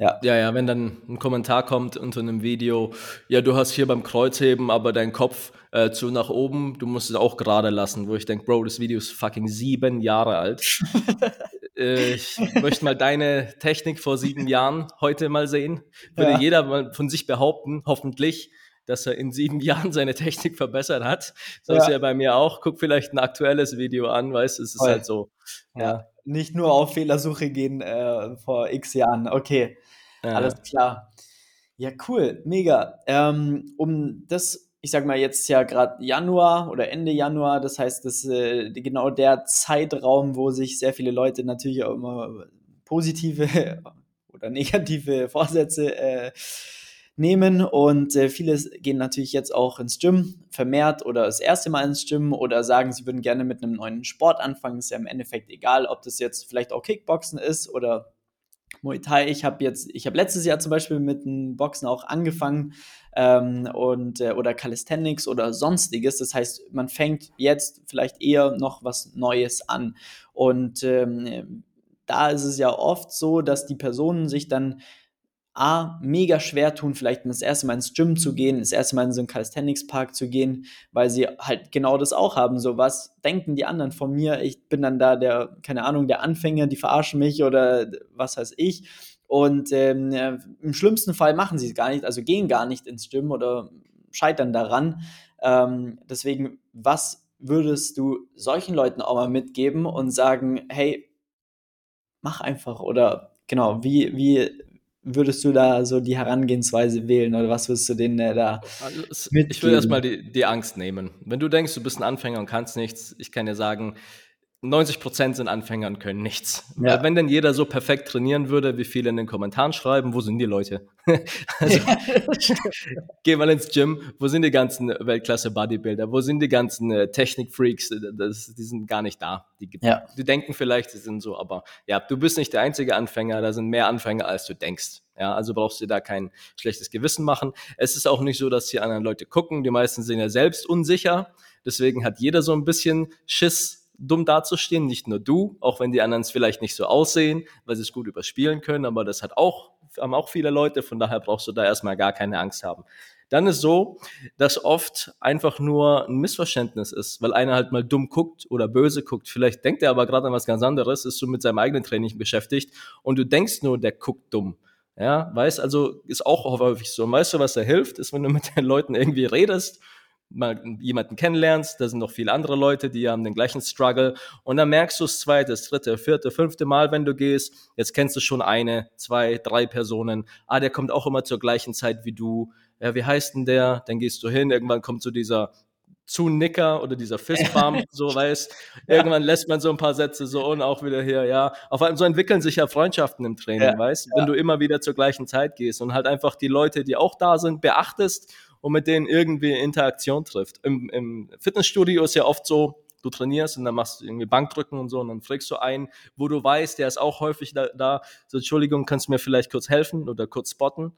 Ja. ja, ja, wenn dann ein Kommentar kommt unter einem Video, ja, du hast hier beim Kreuzheben aber dein Kopf äh, zu nach oben, du musst es auch gerade lassen, wo ich denke, Bro, das Video ist fucking sieben Jahre alt. <laughs> äh, ich möchte mal deine Technik vor sieben Jahren heute mal sehen. Würde ja. jeder mal von sich behaupten, hoffentlich, dass er in sieben <laughs> Jahren seine Technik verbessert hat. So ja. ist ja bei mir auch. Guck vielleicht ein aktuelles Video an, weißt du, es ist Voll. halt so. Ja. Nicht nur auf Fehlersuche gehen äh, vor x Jahren. Okay, ja. alles klar. Ja, cool, mega. Ähm, um das ich sag mal, jetzt ja gerade Januar oder Ende Januar, das heißt, das ist äh, genau der Zeitraum, wo sich sehr viele Leute natürlich auch immer positive <laughs> oder negative Vorsätze äh, nehmen und äh, viele gehen natürlich jetzt auch ins Gym vermehrt oder das erste Mal ins Gym oder sagen, sie würden gerne mit einem neuen Sport anfangen. Ist ja im Endeffekt egal, ob das jetzt vielleicht auch Kickboxen ist oder Muay Thai. Ich habe jetzt, ich habe letztes Jahr zum Beispiel mit dem Boxen auch angefangen ähm, und äh, oder Calisthenics oder sonstiges. Das heißt, man fängt jetzt vielleicht eher noch was Neues an und ähm, da ist es ja oft so, dass die Personen sich dann A, mega schwer tun, vielleicht das erste Mal ins Gym zu gehen, das erste Mal in so einen Calisthenics-Park zu gehen, weil sie halt genau das auch haben. So, was denken die anderen von mir? Ich bin dann da der, keine Ahnung, der Anfänger, die verarschen mich oder was weiß ich. Und ähm, im schlimmsten Fall machen sie es gar nicht, also gehen gar nicht ins Gym oder scheitern daran. Ähm, deswegen, was würdest du solchen Leuten auch mal mitgeben und sagen, hey, mach einfach oder genau, wie, wie, würdest du da so die Herangehensweise wählen oder was würdest du denen äh, da also, mitgeben? Ich will erstmal die, die Angst nehmen. Wenn du denkst, du bist ein Anfänger und kannst nichts, ich kann dir sagen, 90 Prozent sind Anfänger und können nichts. Ja. Wenn denn jeder so perfekt trainieren würde, wie viele in den Kommentaren schreiben, wo sind die Leute? <laughs> also, <laughs> geh mal ins Gym, wo sind die ganzen Weltklasse-Bodybuilder? Wo sind die ganzen äh, Technik-Freaks? die sind gar nicht da. Die, ja. die denken vielleicht, sie sind so, aber ja, du bist nicht der einzige Anfänger, da sind mehr Anfänger, als du denkst. Ja, also brauchst du da kein schlechtes Gewissen machen. Es ist auch nicht so, dass die anderen Leute gucken. Die meisten sind ja selbst unsicher. Deswegen hat jeder so ein bisschen Schiss, dumm dazustehen, nicht nur du, auch wenn die anderen es vielleicht nicht so aussehen, weil sie es gut überspielen können, aber das hat auch, haben auch viele Leute, von daher brauchst du da erstmal gar keine Angst haben. Dann ist so, dass oft einfach nur ein Missverständnis ist, weil einer halt mal dumm guckt oder böse guckt. Vielleicht denkt er aber gerade an was ganz anderes, ist so mit seinem eigenen Training beschäftigt und du denkst nur, der guckt dumm. Ja, weißt also, ist auch häufig so. Und weißt du, was da hilft, ist, wenn du mit den Leuten irgendwie redest mal jemanden kennenlernst, da sind noch viele andere Leute, die haben den gleichen Struggle. Und dann merkst du das zweite, das dritte, vierte, fünfte Mal, wenn du gehst, jetzt kennst du schon eine, zwei, drei Personen, ah, der kommt auch immer zur gleichen Zeit wie du, ja, wie heißt denn der? Dann gehst du hin, irgendwann kommt so dieser Zu-Nicker oder dieser Fistbump, <laughs> so weißt, irgendwann lässt man so ein paar Sätze so und auch wieder hier, ja, auf einmal so entwickeln sich ja Freundschaften im Training, ja, weißt, ja. wenn du immer wieder zur gleichen Zeit gehst und halt einfach die Leute, die auch da sind, beachtest und mit denen irgendwie Interaktion trifft. Im, Im Fitnessstudio ist ja oft so, du trainierst und dann machst du irgendwie Bankdrücken und so und dann fragst du einen, wo du weißt, der ist auch häufig da, da so Entschuldigung, kannst du mir vielleicht kurz helfen oder kurz spotten?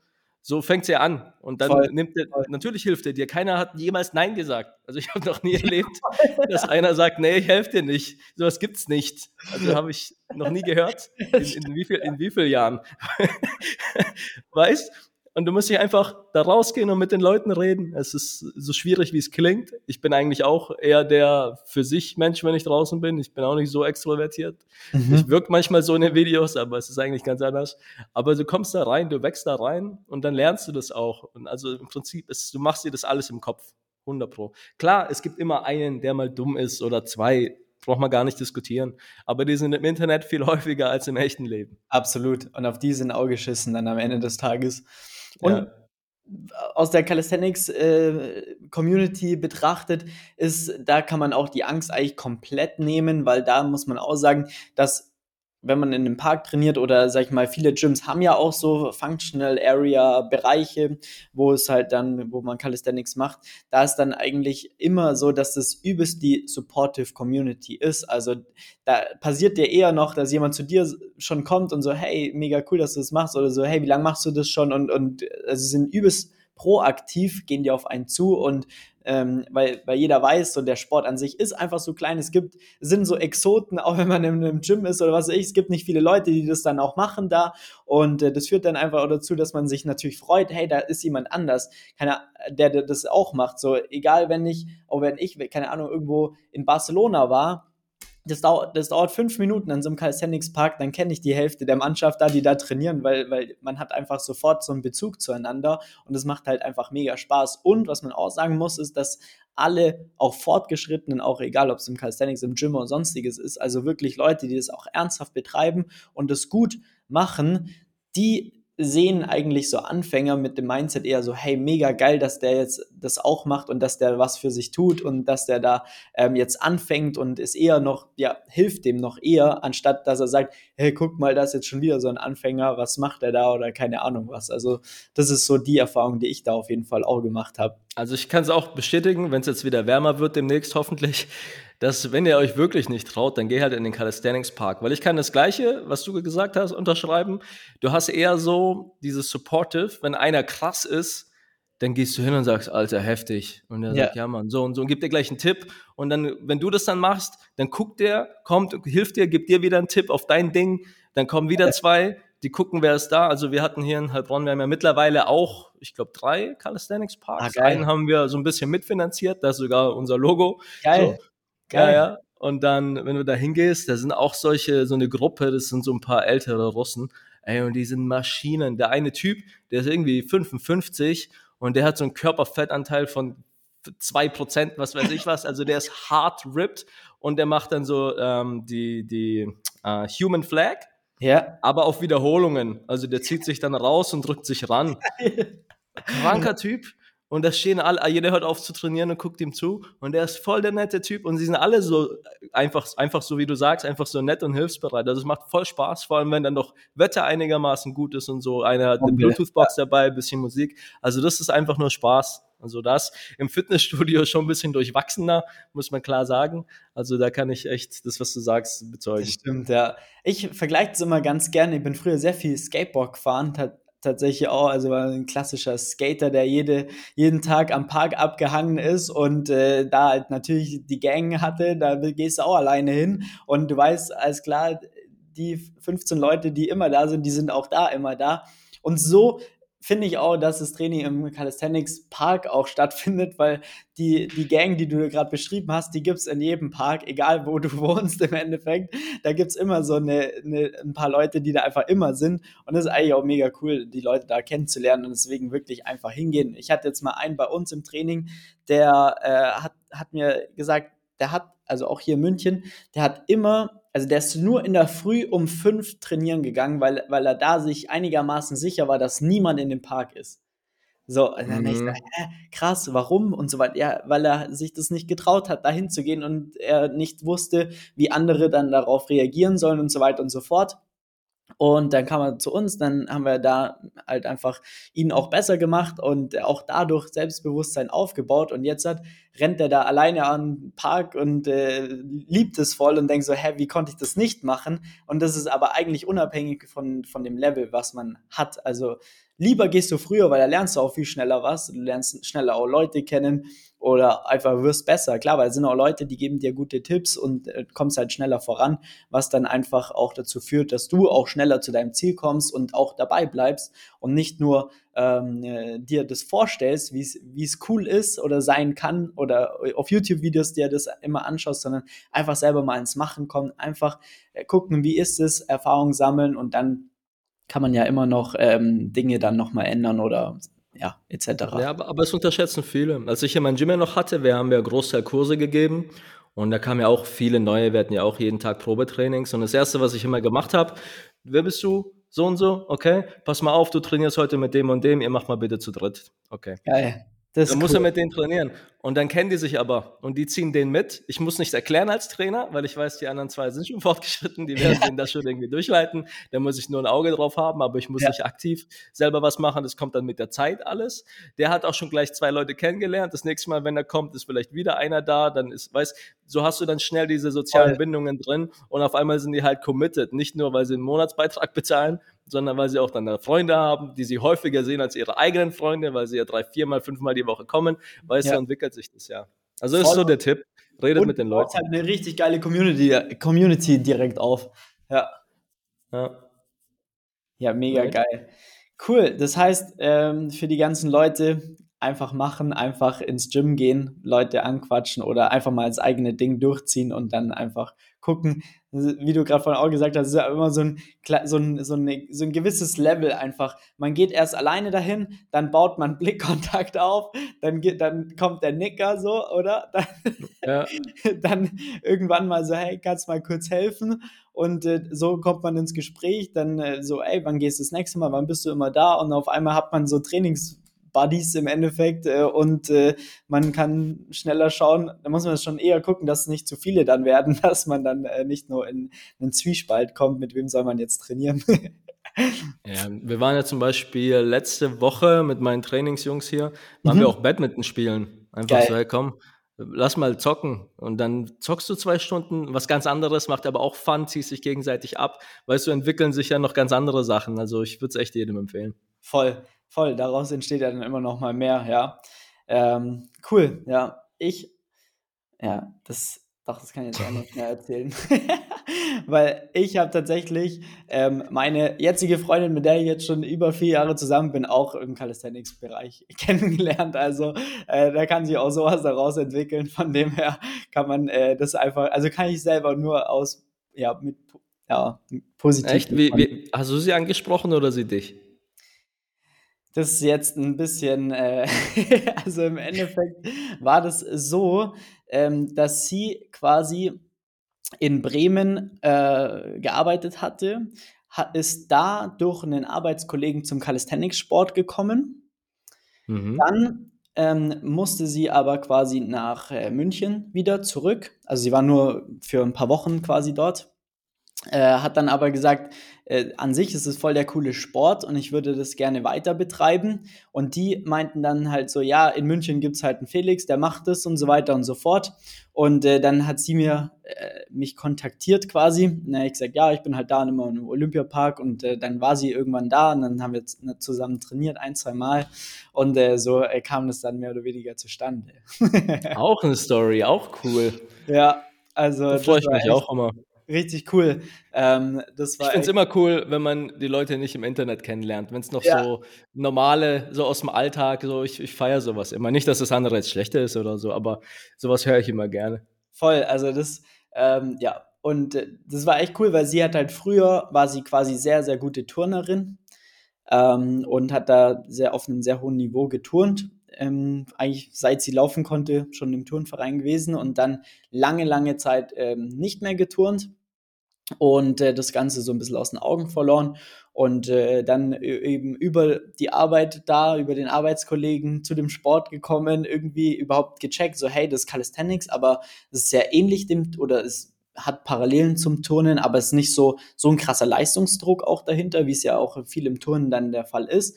So fängt ja an und dann voll, nimmt er, natürlich hilft er dir. Keiner hat jemals Nein gesagt. Also ich habe noch nie <laughs> erlebt, dass einer sagt, nee, ich helfe dir nicht. Sowas gibt's nicht. Also habe ich noch nie gehört. In, in, wie viel, in wie vielen Jahren? <laughs> weißt? Und du musst dich einfach da rausgehen und mit den Leuten reden. Es ist so schwierig, wie es klingt. Ich bin eigentlich auch eher der für sich Mensch, wenn ich draußen bin. Ich bin auch nicht so extrovertiert. Mhm. Ich wirke manchmal so in den Videos, aber es ist eigentlich ganz anders. Aber du kommst da rein, du wächst da rein und dann lernst du das auch. Und also im Prinzip ist, du machst dir das alles im Kopf. 100 Pro. Klar, es gibt immer einen, der mal dumm ist oder zwei, braucht man gar nicht diskutieren. Aber die sind im Internet viel <laughs> häufiger als im echten Leben. Absolut. Und auf die sind auch geschissen dann am Ende des Tages. Und ja. aus der Calisthenics äh, Community betrachtet ist, da kann man auch die Angst eigentlich komplett nehmen, weil da muss man auch sagen, dass wenn man in einem Park trainiert oder sag ich mal, viele Gyms haben ja auch so Functional Area Bereiche, wo es halt dann, wo man Calisthenics macht, da ist dann eigentlich immer so, dass das übelst die Supportive Community ist. Also da passiert dir eher noch, dass jemand zu dir schon kommt und so, hey, mega cool, dass du das machst oder so, hey, wie lange machst du das schon und, und also sie sind übelst proaktiv, gehen die auf einen zu und ähm, weil, weil jeder weiß, so der Sport an sich ist einfach so klein. Es gibt, sind so Exoten, <laughs> auch wenn man in einem Gym ist oder was weiß ich, es gibt nicht viele Leute, die das dann auch machen da. Und äh, das führt dann einfach dazu, dass man sich natürlich freut, hey, da ist jemand anders, keine, der, der das auch macht. So, egal wenn ich, auch wenn ich, keine Ahnung, irgendwo in Barcelona war, das dauert, das dauert fünf Minuten an so einem Calisthenics Park, dann kenne ich die Hälfte der Mannschaft da, die da trainieren, weil, weil man hat einfach sofort so einen Bezug zueinander und es macht halt einfach mega Spaß. Und was man auch sagen muss, ist, dass alle, auch Fortgeschrittenen, auch egal ob es im Calisthenics, im Gym oder sonstiges ist, also wirklich Leute, die das auch ernsthaft betreiben und das gut machen, die sehen eigentlich so Anfänger mit dem Mindset eher so, hey, mega geil, dass der jetzt das auch macht und dass der was für sich tut und dass der da ähm, jetzt anfängt und ist eher noch, ja, hilft dem noch eher, anstatt dass er sagt, hey, guck mal, da ist jetzt schon wieder so ein Anfänger, was macht er da oder keine Ahnung was. Also das ist so die Erfahrung, die ich da auf jeden Fall auch gemacht habe. Also ich kann es auch bestätigen, wenn es jetzt wieder wärmer wird demnächst hoffentlich, dass wenn ihr euch wirklich nicht traut, dann geh halt in den Calisthenics Park, weil ich kann das Gleiche, was du gesagt hast, unterschreiben. Du hast eher so dieses Supportive, wenn einer krass ist, dann gehst du hin und sagst, Alter, heftig. Und er ja. sagt, ja, Mann, so und so und gibt dir gleich einen Tipp. Und dann, wenn du das dann machst, dann guckt der, kommt, hilft dir, gibt dir wieder einen Tipp auf dein Ding. Dann kommen wieder zwei, die gucken, wer ist da. Also wir hatten hier in Heilbronn, wir haben ja mittlerweile auch, ich glaube, drei Calisthenics Parks. Ah, Einen haben wir so ein bisschen mitfinanziert, das ist sogar unser Logo. Geil. So. Geil. Ja, ja. Und dann, wenn du da hingehst, da sind auch solche, so eine Gruppe, das sind so ein paar ältere Russen, ey, und die sind Maschinen. Der eine Typ, der ist irgendwie 55 und der hat so einen Körperfettanteil von 2%, was weiß ich was. Also der ist hard ripped und der macht dann so ähm, die, die uh, Human Flag. Ja. Aber auf Wiederholungen. Also der zieht sich dann raus und drückt sich ran. <laughs> Kranker Typ. Und da stehen alle, jeder hört auf zu trainieren und guckt ihm zu. Und er ist voll der nette Typ. Und sie sind alle so einfach, einfach so, wie du sagst, einfach so nett und hilfsbereit. Also es macht voll Spaß, vor allem wenn dann noch Wetter einigermaßen gut ist und so. Einer hat eine Bluetooth-Box dabei, ein bisschen Musik. Also das ist einfach nur Spaß. Also das im Fitnessstudio <laughs> schon ein bisschen durchwachsener, muss man klar sagen. Also da kann ich echt das, was du sagst, bezeugen. Das stimmt, ja. Ich vergleiche es immer ganz gerne. Ich bin früher sehr viel Skateboard gefahren, tatsächlich auch, also war ein klassischer Skater, der jede, jeden Tag am Park abgehangen ist und äh, da halt natürlich die Gang hatte, da gehst du auch alleine hin und du weißt, alles klar, die 15 Leute, die immer da sind, die sind auch da immer da. Und so finde ich auch, dass das Training im Calisthenics Park auch <laughs> stattfindet, weil die, die Gang, die du gerade beschrieben hast, die gibt es in jedem Park, egal wo du <laughs> wohnst im Endeffekt. Da gibt es immer so eine, eine, ein paar Leute, die da einfach immer sind. Und das ist eigentlich auch mega cool, die Leute da kennenzulernen und deswegen wirklich einfach hingehen. Ich hatte jetzt mal einen bei uns im Training, der äh, hat, hat mir gesagt, der hat, also auch hier in München, der hat immer also der ist nur in der Früh um fünf trainieren gegangen, weil, weil er da sich einigermaßen sicher war, dass niemand in dem Park ist. So, und dann mhm. ich so, hä, krass, warum und so weiter. Ja, weil er sich das nicht getraut hat, dahin zu gehen und er nicht wusste, wie andere dann darauf reagieren sollen und so weiter und so fort. Und dann kam er zu uns, dann haben wir da halt einfach ihn auch besser gemacht und auch dadurch Selbstbewusstsein aufgebaut. Und jetzt hat, rennt er da alleine an den Park und äh, liebt es voll und denkt so, hä, wie konnte ich das nicht machen? Und das ist aber eigentlich unabhängig von, von dem Level, was man hat. Also lieber gehst du früher, weil da lernst du auch viel schneller was. Du lernst schneller auch Leute kennen oder einfach wirst besser. Klar, weil es sind auch Leute, die geben dir gute Tipps und äh, kommst halt schneller voran, was dann einfach auch dazu führt, dass du auch schneller zu deinem Ziel kommst und auch dabei bleibst und nicht nur ähm, äh, dir das vorstellst, wie es cool ist oder sein kann oder auf YouTube-Videos dir das immer anschaust, sondern einfach selber mal ins Machen kommen, einfach äh, gucken, wie ist es, Erfahrung sammeln und dann kann man ja immer noch ähm, Dinge dann nochmal ändern oder ja, etc. Ja, aber, aber es unterschätzen viele. Als ich ja mein Gym ja noch hatte, wir haben ja Großteil Kurse gegeben und da kamen ja auch viele neue, wir hatten ja auch jeden Tag Probetrainings und das Erste, was ich immer gemacht habe, wer bist du? So und so, okay, pass mal auf, du trainierst heute mit dem und dem, ihr macht mal bitte zu dritt. Okay. Geil. Das Dann cool. muss er mit denen trainieren. Und dann kennen die sich aber und die ziehen den mit. Ich muss nicht erklären als Trainer, weil ich weiß, die anderen zwei sind schon <laughs> fortgeschritten, die werden ja. den das schon irgendwie durchleiten. Da muss ich nur ein Auge drauf haben, aber ich muss ja. nicht aktiv selber was machen. Das kommt dann mit der Zeit alles. Der hat auch schon gleich zwei Leute kennengelernt. Das nächste Mal, wenn er kommt, ist vielleicht wieder einer da. Dann ist, weiß, so hast du dann schnell diese sozialen Voll. Bindungen drin und auf einmal sind die halt committed. Nicht nur, weil sie einen Monatsbeitrag <laughs> bezahlen, sondern weil sie auch dann Freunde haben, die sie häufiger sehen als ihre eigenen Freunde, weil sie ja drei, viermal, fünfmal die Woche kommen, weil ja. so entwickelt sich das ja. Also das ist so der Tipp. Redet Und mit den Leuten. halt eine richtig geile Community, Community direkt auf. Ja. Ja, ja mega right. geil. Cool. Das heißt, ähm, für die ganzen Leute einfach machen, einfach ins Gym gehen, Leute anquatschen oder einfach mal das eigene Ding durchziehen und dann einfach gucken, wie du gerade vorhin auch gesagt hast, ist ja immer so ein, so, ein, so, ein, so ein gewisses Level einfach. Man geht erst alleine dahin, dann baut man <laughs> Blickkontakt auf, dann, geht, dann kommt der Nicker so, oder? <laughs> Dann, ja. dann irgendwann mal so, hey, kannst du mal kurz helfen? Und äh, so kommt man ins Gespräch, dann äh, so, ey, wann gehst du das nächste Mal, wann bist du immer da? Und auf einmal hat man so Trainings Buddies im Endeffekt äh, und äh, man kann schneller schauen, da muss man schon eher gucken, dass es nicht zu viele dann werden, <laughs> dass man dann äh, nicht nur in einen Zwiespalt kommt, mit wem soll man jetzt trainieren. <laughs> ja, wir waren ja zum Beispiel letzte Woche mit meinen Trainingsjungs hier, waren mhm. wir auch Badminton spielen. Einfach Geil. so, hey, komm, lass mal zocken. Und dann zockst du zwei Stunden, was ganz anderes, macht aber auch Fun, ziehst sich gegenseitig ab. Weißt du, entwickeln sich ja noch ganz andere Sachen. Also ich würde es echt jedem empfehlen. Voll voll, daraus entsteht ja dann immer noch mal mehr, ja. Ähm, cool, ja. Ich, ja, das, doch, das kann ich jetzt auch noch mehr erzählen. <laughs> Weil ich habe tatsächlich ähm, meine jetzige Freundin, mit der ich jetzt schon über vier Jahre zusammen bin, auch im Calisthenics-Bereich <laughs> kennengelernt. Also äh, da kann sich auch sowas daraus entwickeln. Von dem her kann man äh, das einfach, also kann ich selber nur aus, ja, mit ja, positiv. Echt? Wie, wie, hast du sie angesprochen oder sie dich? Das ist jetzt ein bisschen, äh, <laughs> also im Endeffekt war das so, ähm, dass sie quasi in Bremen äh, gearbeitet hatte, hat, ist da durch einen Arbeitskollegen zum Calisthenics-Sport gekommen. Mhm. Dann ähm, musste sie aber quasi nach äh, München wieder zurück. Also sie war nur für ein paar Wochen quasi dort. Äh, hat dann aber gesagt, äh, an sich ist es voll der coole Sport und ich würde das gerne weiter betreiben. Und die meinten dann halt so, ja, in München gibt es halt einen Felix, der macht das und so weiter und so fort. Und äh, dann hat sie mir äh, mich kontaktiert quasi. Na, ich gesagt, ja, ich bin halt da immer im Olympiapark und äh, dann war sie irgendwann da und dann haben wir ne, zusammen trainiert, ein, zwei Mal. Und äh, so kam das dann mehr oder weniger zustande. <laughs> auch eine Story, auch cool. Ja, also. Da freue ich mich auch immer richtig cool. Ähm, das war ich finde es immer cool, wenn man die Leute nicht im Internet kennenlernt. Wenn es noch ja. so normale, so aus dem Alltag, so ich, ich feiere sowas immer. Nicht, dass das andere jetzt schlechter ist oder so, aber sowas höre ich immer gerne. Voll, also das, ähm, ja. Und äh, das war echt cool, weil sie hat halt früher, war sie quasi sehr, sehr gute Turnerin ähm, und hat da sehr auf einem sehr hohen Niveau geturnt ähm, eigentlich seit sie laufen konnte, schon im Turnverein gewesen und dann lange, lange Zeit ähm, nicht mehr geturnt und äh, das Ganze so ein bisschen aus den Augen verloren und äh, dann eben über die Arbeit da, über den Arbeitskollegen zu dem Sport gekommen, irgendwie überhaupt gecheckt, so hey, das ist Calisthenics, aber es ist sehr ähnlich dem oder es hat Parallelen zum Turnen, aber es ist nicht so, so ein krasser Leistungsdruck auch dahinter, wie es ja auch viel im Turnen dann der Fall ist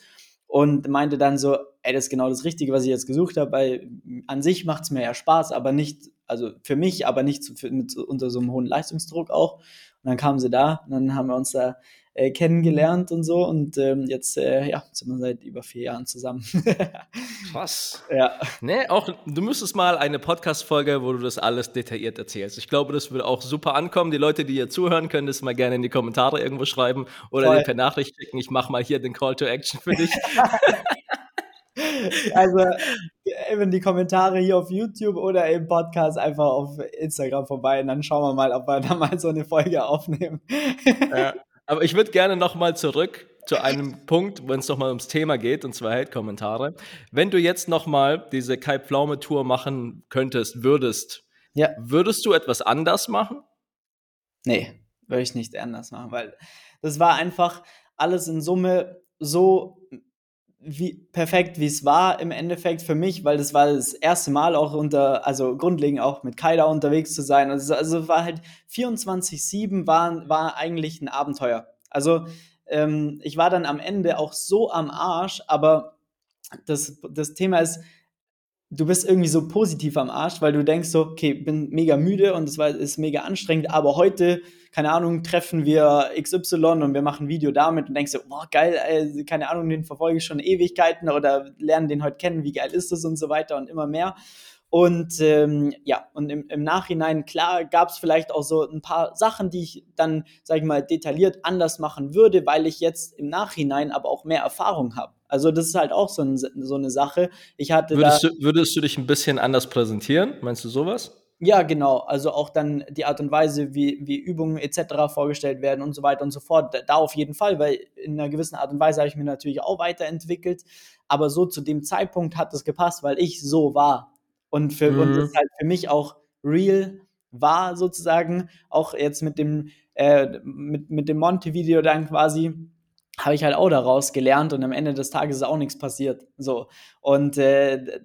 und meinte dann so, ey, das ist genau das Richtige, was ich jetzt gesucht habe, weil an sich macht es mir ja Spaß, aber nicht, also für mich, aber nicht für, mit, unter so einem hohen Leistungsdruck auch. Und dann kamen sie da und dann haben wir uns da äh, kennengelernt und so und ähm, jetzt äh, ja, sind wir seit über vier Jahren zusammen. <laughs> Krass. Ja. Nee, auch du müsstest mal eine Podcast-Folge, wo du das alles detailliert erzählst. Ich glaube, das würde auch super ankommen. Die Leute, die hier zuhören, können das mal gerne in die Kommentare irgendwo schreiben oder Voll. per Nachricht schicken. Ich mache mal hier den Call to Action für dich. <laughs> also eben die Kommentare hier auf YouTube oder im Podcast einfach auf Instagram vorbei und dann schauen wir mal, ob wir da mal so eine Folge aufnehmen. Ja. <laughs> Aber ich würde gerne nochmal zurück zu einem Punkt, wenn es nochmal ums Thema geht, und zwar Hate-Kommentare. Wenn du jetzt nochmal diese Kai Pflaume-Tour machen könntest, würdest, ja. würdest du etwas anders machen? Nee, würde ich nicht anders machen, weil das war einfach alles in Summe so wie perfekt, wie es war im Endeffekt für mich, weil das war das erste Mal auch unter, also grundlegend auch mit Kaida unterwegs zu sein. Also, also war halt 24-7 war, war eigentlich ein Abenteuer. Also ähm, ich war dann am Ende auch so am Arsch, aber das, das Thema ist, du bist irgendwie so positiv am Arsch, weil du denkst so, okay, bin mega müde und es ist mega anstrengend, aber heute, keine Ahnung, treffen wir XY und wir machen ein Video damit und denkst so, boah, geil, ey, keine Ahnung, den verfolge ich schon Ewigkeiten oder lernen den heute kennen, wie geil ist das und so weiter und immer mehr. Und ähm, ja, und im, im Nachhinein, klar, gab es vielleicht auch so ein paar Sachen, die ich dann, sag ich mal, detailliert anders machen würde, weil ich jetzt im Nachhinein aber auch mehr Erfahrung habe. Also das ist halt auch so, ein, so eine Sache. Ich hatte würdest, da, du, würdest du dich ein bisschen anders präsentieren? Meinst du sowas? Ja, genau. Also auch dann die Art und Weise, wie, wie Übungen etc. vorgestellt werden und so weiter und so fort. Da auf jeden Fall, weil in einer gewissen Art und Weise habe ich mich natürlich auch weiterentwickelt. Aber so zu dem Zeitpunkt hat es gepasst, weil ich so war. Und für mhm. uns ist halt für mich auch real war sozusagen, auch jetzt mit dem, äh, mit, mit dem Monte-Video dann quasi, habe ich halt auch daraus gelernt und am Ende des Tages ist auch nichts passiert. So. Und äh,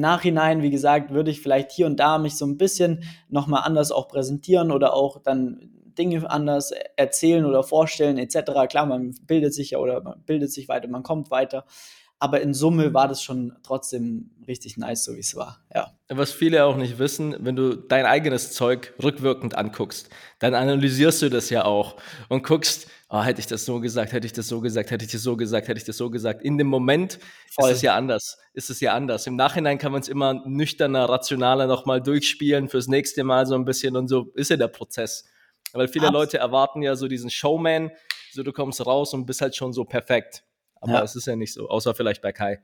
Nachhinein, wie gesagt, würde ich vielleicht hier und da mich so ein bisschen nochmal anders auch präsentieren oder auch dann Dinge anders erzählen oder vorstellen, etc. Klar, man bildet sich ja oder man bildet sich weiter, man kommt weiter aber in Summe war das schon trotzdem richtig nice, so wie es war. Ja. Was viele auch nicht wissen, wenn du dein eigenes Zeug rückwirkend anguckst, dann analysierst du das ja auch und guckst, oh, hätte ich das so gesagt, hätte ich das so gesagt, hätte ich das so gesagt, hätte ich das so gesagt. In dem Moment Voll. ist es ja anders. Ist es ja anders. Im Nachhinein kann man es immer nüchterner, rationaler nochmal durchspielen fürs nächste Mal so ein bisschen und so ist ja der Prozess. Weil viele Abs Leute erwarten ja so diesen Showman, so du kommst raus und bist halt schon so perfekt. Aber ja. es ist ja nicht so, außer vielleicht bei Kai.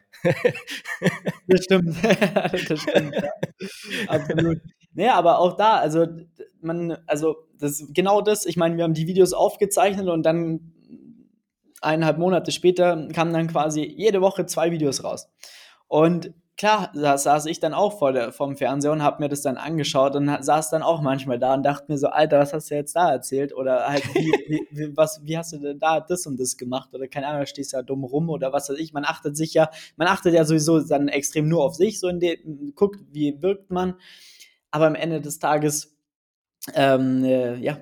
das stimmt. <laughs> das stimmt, ja. Absolut. Nee, aber auch da, also man, also das genau das, ich meine, wir haben die Videos aufgezeichnet und dann eineinhalb Monate später kamen dann quasi jede Woche zwei Videos raus. Und klar, da saß ich dann auch vor der, vom Fernseher und habe mir das dann angeschaut und saß dann auch manchmal da und dachte mir so, Alter, was hast du jetzt da erzählt? Oder halt, wie, <laughs> wie, wie, was, wie hast du denn da das und das gemacht? Oder keine Ahnung, stehst ja dumm rum oder was weiß ich. Man achtet sich ja, man achtet ja sowieso dann extrem nur auf sich, so in dem, guckt, wie wirkt man. Aber am Ende des Tages, ähm, äh, ja,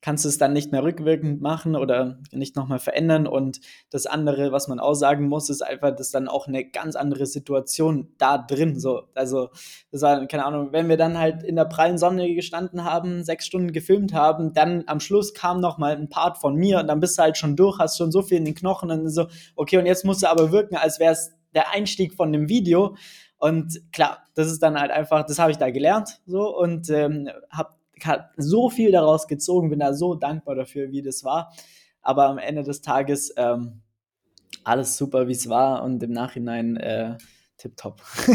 kannst du es dann nicht mehr rückwirkend machen oder nicht nochmal verändern. Und das andere, was man auch sagen muss, ist einfach, dass dann auch eine ganz andere Situation da drin. So, also, das war, keine Ahnung, wenn wir dann halt in der prallen Sonne gestanden haben, sechs Stunden gefilmt haben, dann am Schluss kam nochmal ein Part von mir und dann bist du halt schon durch, hast schon so viel in den Knochen und so, okay, und jetzt musst du aber wirken, als wäre es der Einstieg von dem Video. Und klar, das ist dann halt einfach, das habe ich da gelernt so und ähm, habe habe so viel daraus gezogen, bin da so dankbar dafür, wie das war. Aber am Ende des Tages ähm, alles super, wie es war und im Nachhinein äh, tipptopp. <laughs>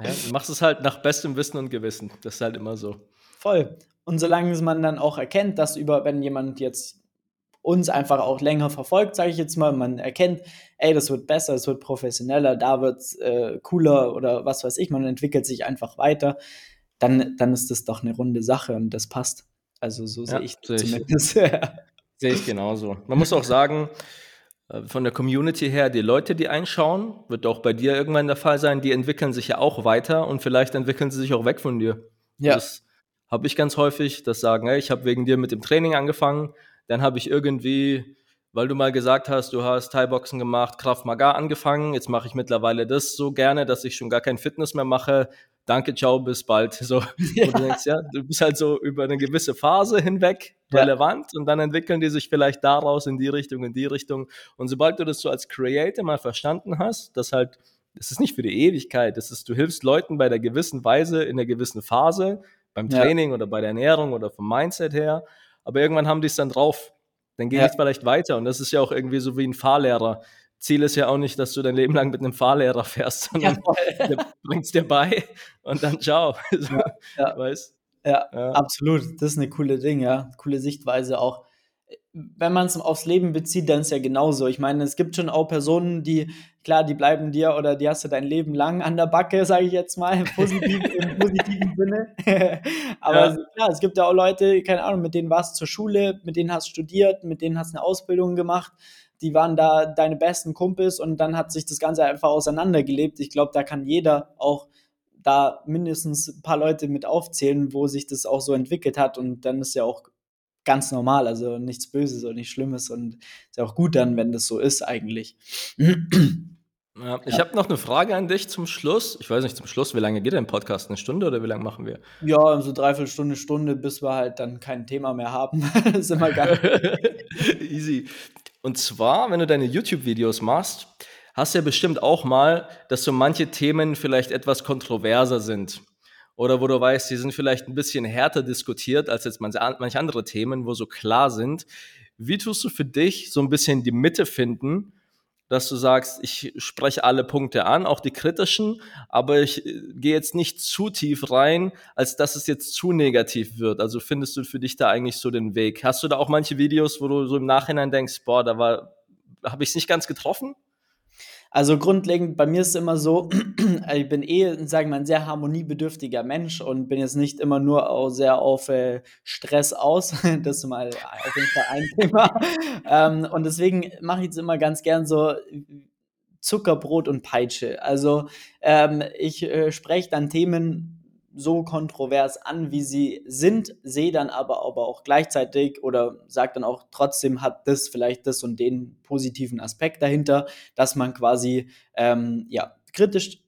ja, du machst es halt nach bestem Wissen und Gewissen. Das ist halt immer so. Voll. Und solange man dann auch erkennt, dass über, wenn jemand jetzt uns einfach auch länger verfolgt, sage ich jetzt mal, man erkennt, ey, das wird besser, es wird professioneller, da wird es äh, cooler oder was weiß ich, man entwickelt sich einfach weiter, dann, dann ist das doch eine runde Sache und das passt. Also so ja, sehe ich seh zumindest. <laughs> sehe ich genauso. Man muss auch sagen, äh, von der Community her, die Leute, die einschauen, wird auch bei dir irgendwann der Fall sein, die entwickeln sich ja auch weiter und vielleicht entwickeln sie sich auch weg von dir. Ja. Das habe ich ganz häufig, das sagen, hey, ich habe wegen dir mit dem Training angefangen, dann habe ich irgendwie, weil du mal gesagt hast, du hast Thai-Boxen gemacht, Kraft Maga angefangen, jetzt mache ich mittlerweile das so gerne, dass ich schon gar kein Fitness mehr mache, danke, ciao, bis bald. So, <laughs> ja. du denkst, ja, du bist halt so über eine gewisse Phase hinweg relevant ja. und dann entwickeln die sich vielleicht daraus in die Richtung, in die Richtung. Und sobald du das so als Creator mal verstanden hast, dass halt, es ist nicht für die Ewigkeit, es ist, du hilfst Leuten bei der gewissen Weise, in der gewissen Phase, beim Training ja. oder bei der Ernährung oder vom Mindset her, aber irgendwann haben die es dann drauf. Dann geht es vielleicht weiter und das ist ja auch irgendwie so wie ein Fahrlehrer Ziel ist ja auch nicht, dass du dein Leben lang mit einem Fahrlehrer fährst, sondern ja, der bringt es dir bei und dann ciao. Ja, <laughs> ja. Weißt? Ja, ja, absolut. Das ist eine coole Ding, ja. Coole Sichtweise auch. Wenn man es aufs Leben bezieht, dann ist ja genauso. Ich meine, es gibt schon auch Personen, die, klar, die bleiben dir oder die hast du dein Leben lang an der Backe, sage ich jetzt mal, <laughs> im positiven, im positiven Sinne. <laughs> Aber ja. klar, es gibt ja auch Leute, keine Ahnung, mit denen warst du zur Schule, mit denen hast du studiert, mit denen hast du eine Ausbildung gemacht die waren da deine besten Kumpels und dann hat sich das Ganze einfach auseinandergelebt. Ich glaube, da kann jeder auch da mindestens ein paar Leute mit aufzählen, wo sich das auch so entwickelt hat und dann ist ja auch ganz normal, also nichts Böses und nichts Schlimmes und ist ja auch gut dann, wenn das so ist eigentlich. <clears throat> Ja, ich ja. habe noch eine Frage an dich zum Schluss. Ich weiß nicht, zum Schluss, wie lange geht dein Podcast? Eine Stunde oder wie lange machen wir? Ja, so dreiviertel Stunde, Stunde, bis wir halt dann kein Thema mehr haben. das <laughs> ist immer geil. <laughs> Easy. Und zwar, wenn du deine YouTube-Videos machst, hast du ja bestimmt auch mal, dass so manche Themen vielleicht etwas kontroverser sind. Oder wo du weißt, die sind vielleicht ein bisschen härter diskutiert als jetzt manche andere Themen, wo so klar sind. Wie tust du für dich so ein bisschen die Mitte finden? dass du sagst, ich spreche alle Punkte an, auch die kritischen, aber ich äh, gehe jetzt nicht zu tief rein, als dass es jetzt zu negativ wird. Also findest du für dich da eigentlich so den Weg? Hast du da auch manche Videos, wo du so im Nachhinein denkst, boah, da war, habe ich es nicht ganz getroffen? Also grundlegend, bei mir ist es immer so, <clears throat> ich bin eh, sagen wir mal, ein sehr harmoniebedürftiger Mensch und bin jetzt nicht immer nur auch sehr auf äh, Stress aus. <laughs> das ist mal auf jeden Fall ein Thema. <laughs> ähm, und deswegen mache ich es immer ganz gern so Zuckerbrot und Peitsche. Also ähm, ich äh, spreche dann Themen so kontrovers an, wie sie sind, sehe dann aber, aber auch gleichzeitig oder sage dann auch trotzdem hat das vielleicht das und den positiven Aspekt dahinter, dass man quasi ähm, ja, kritisch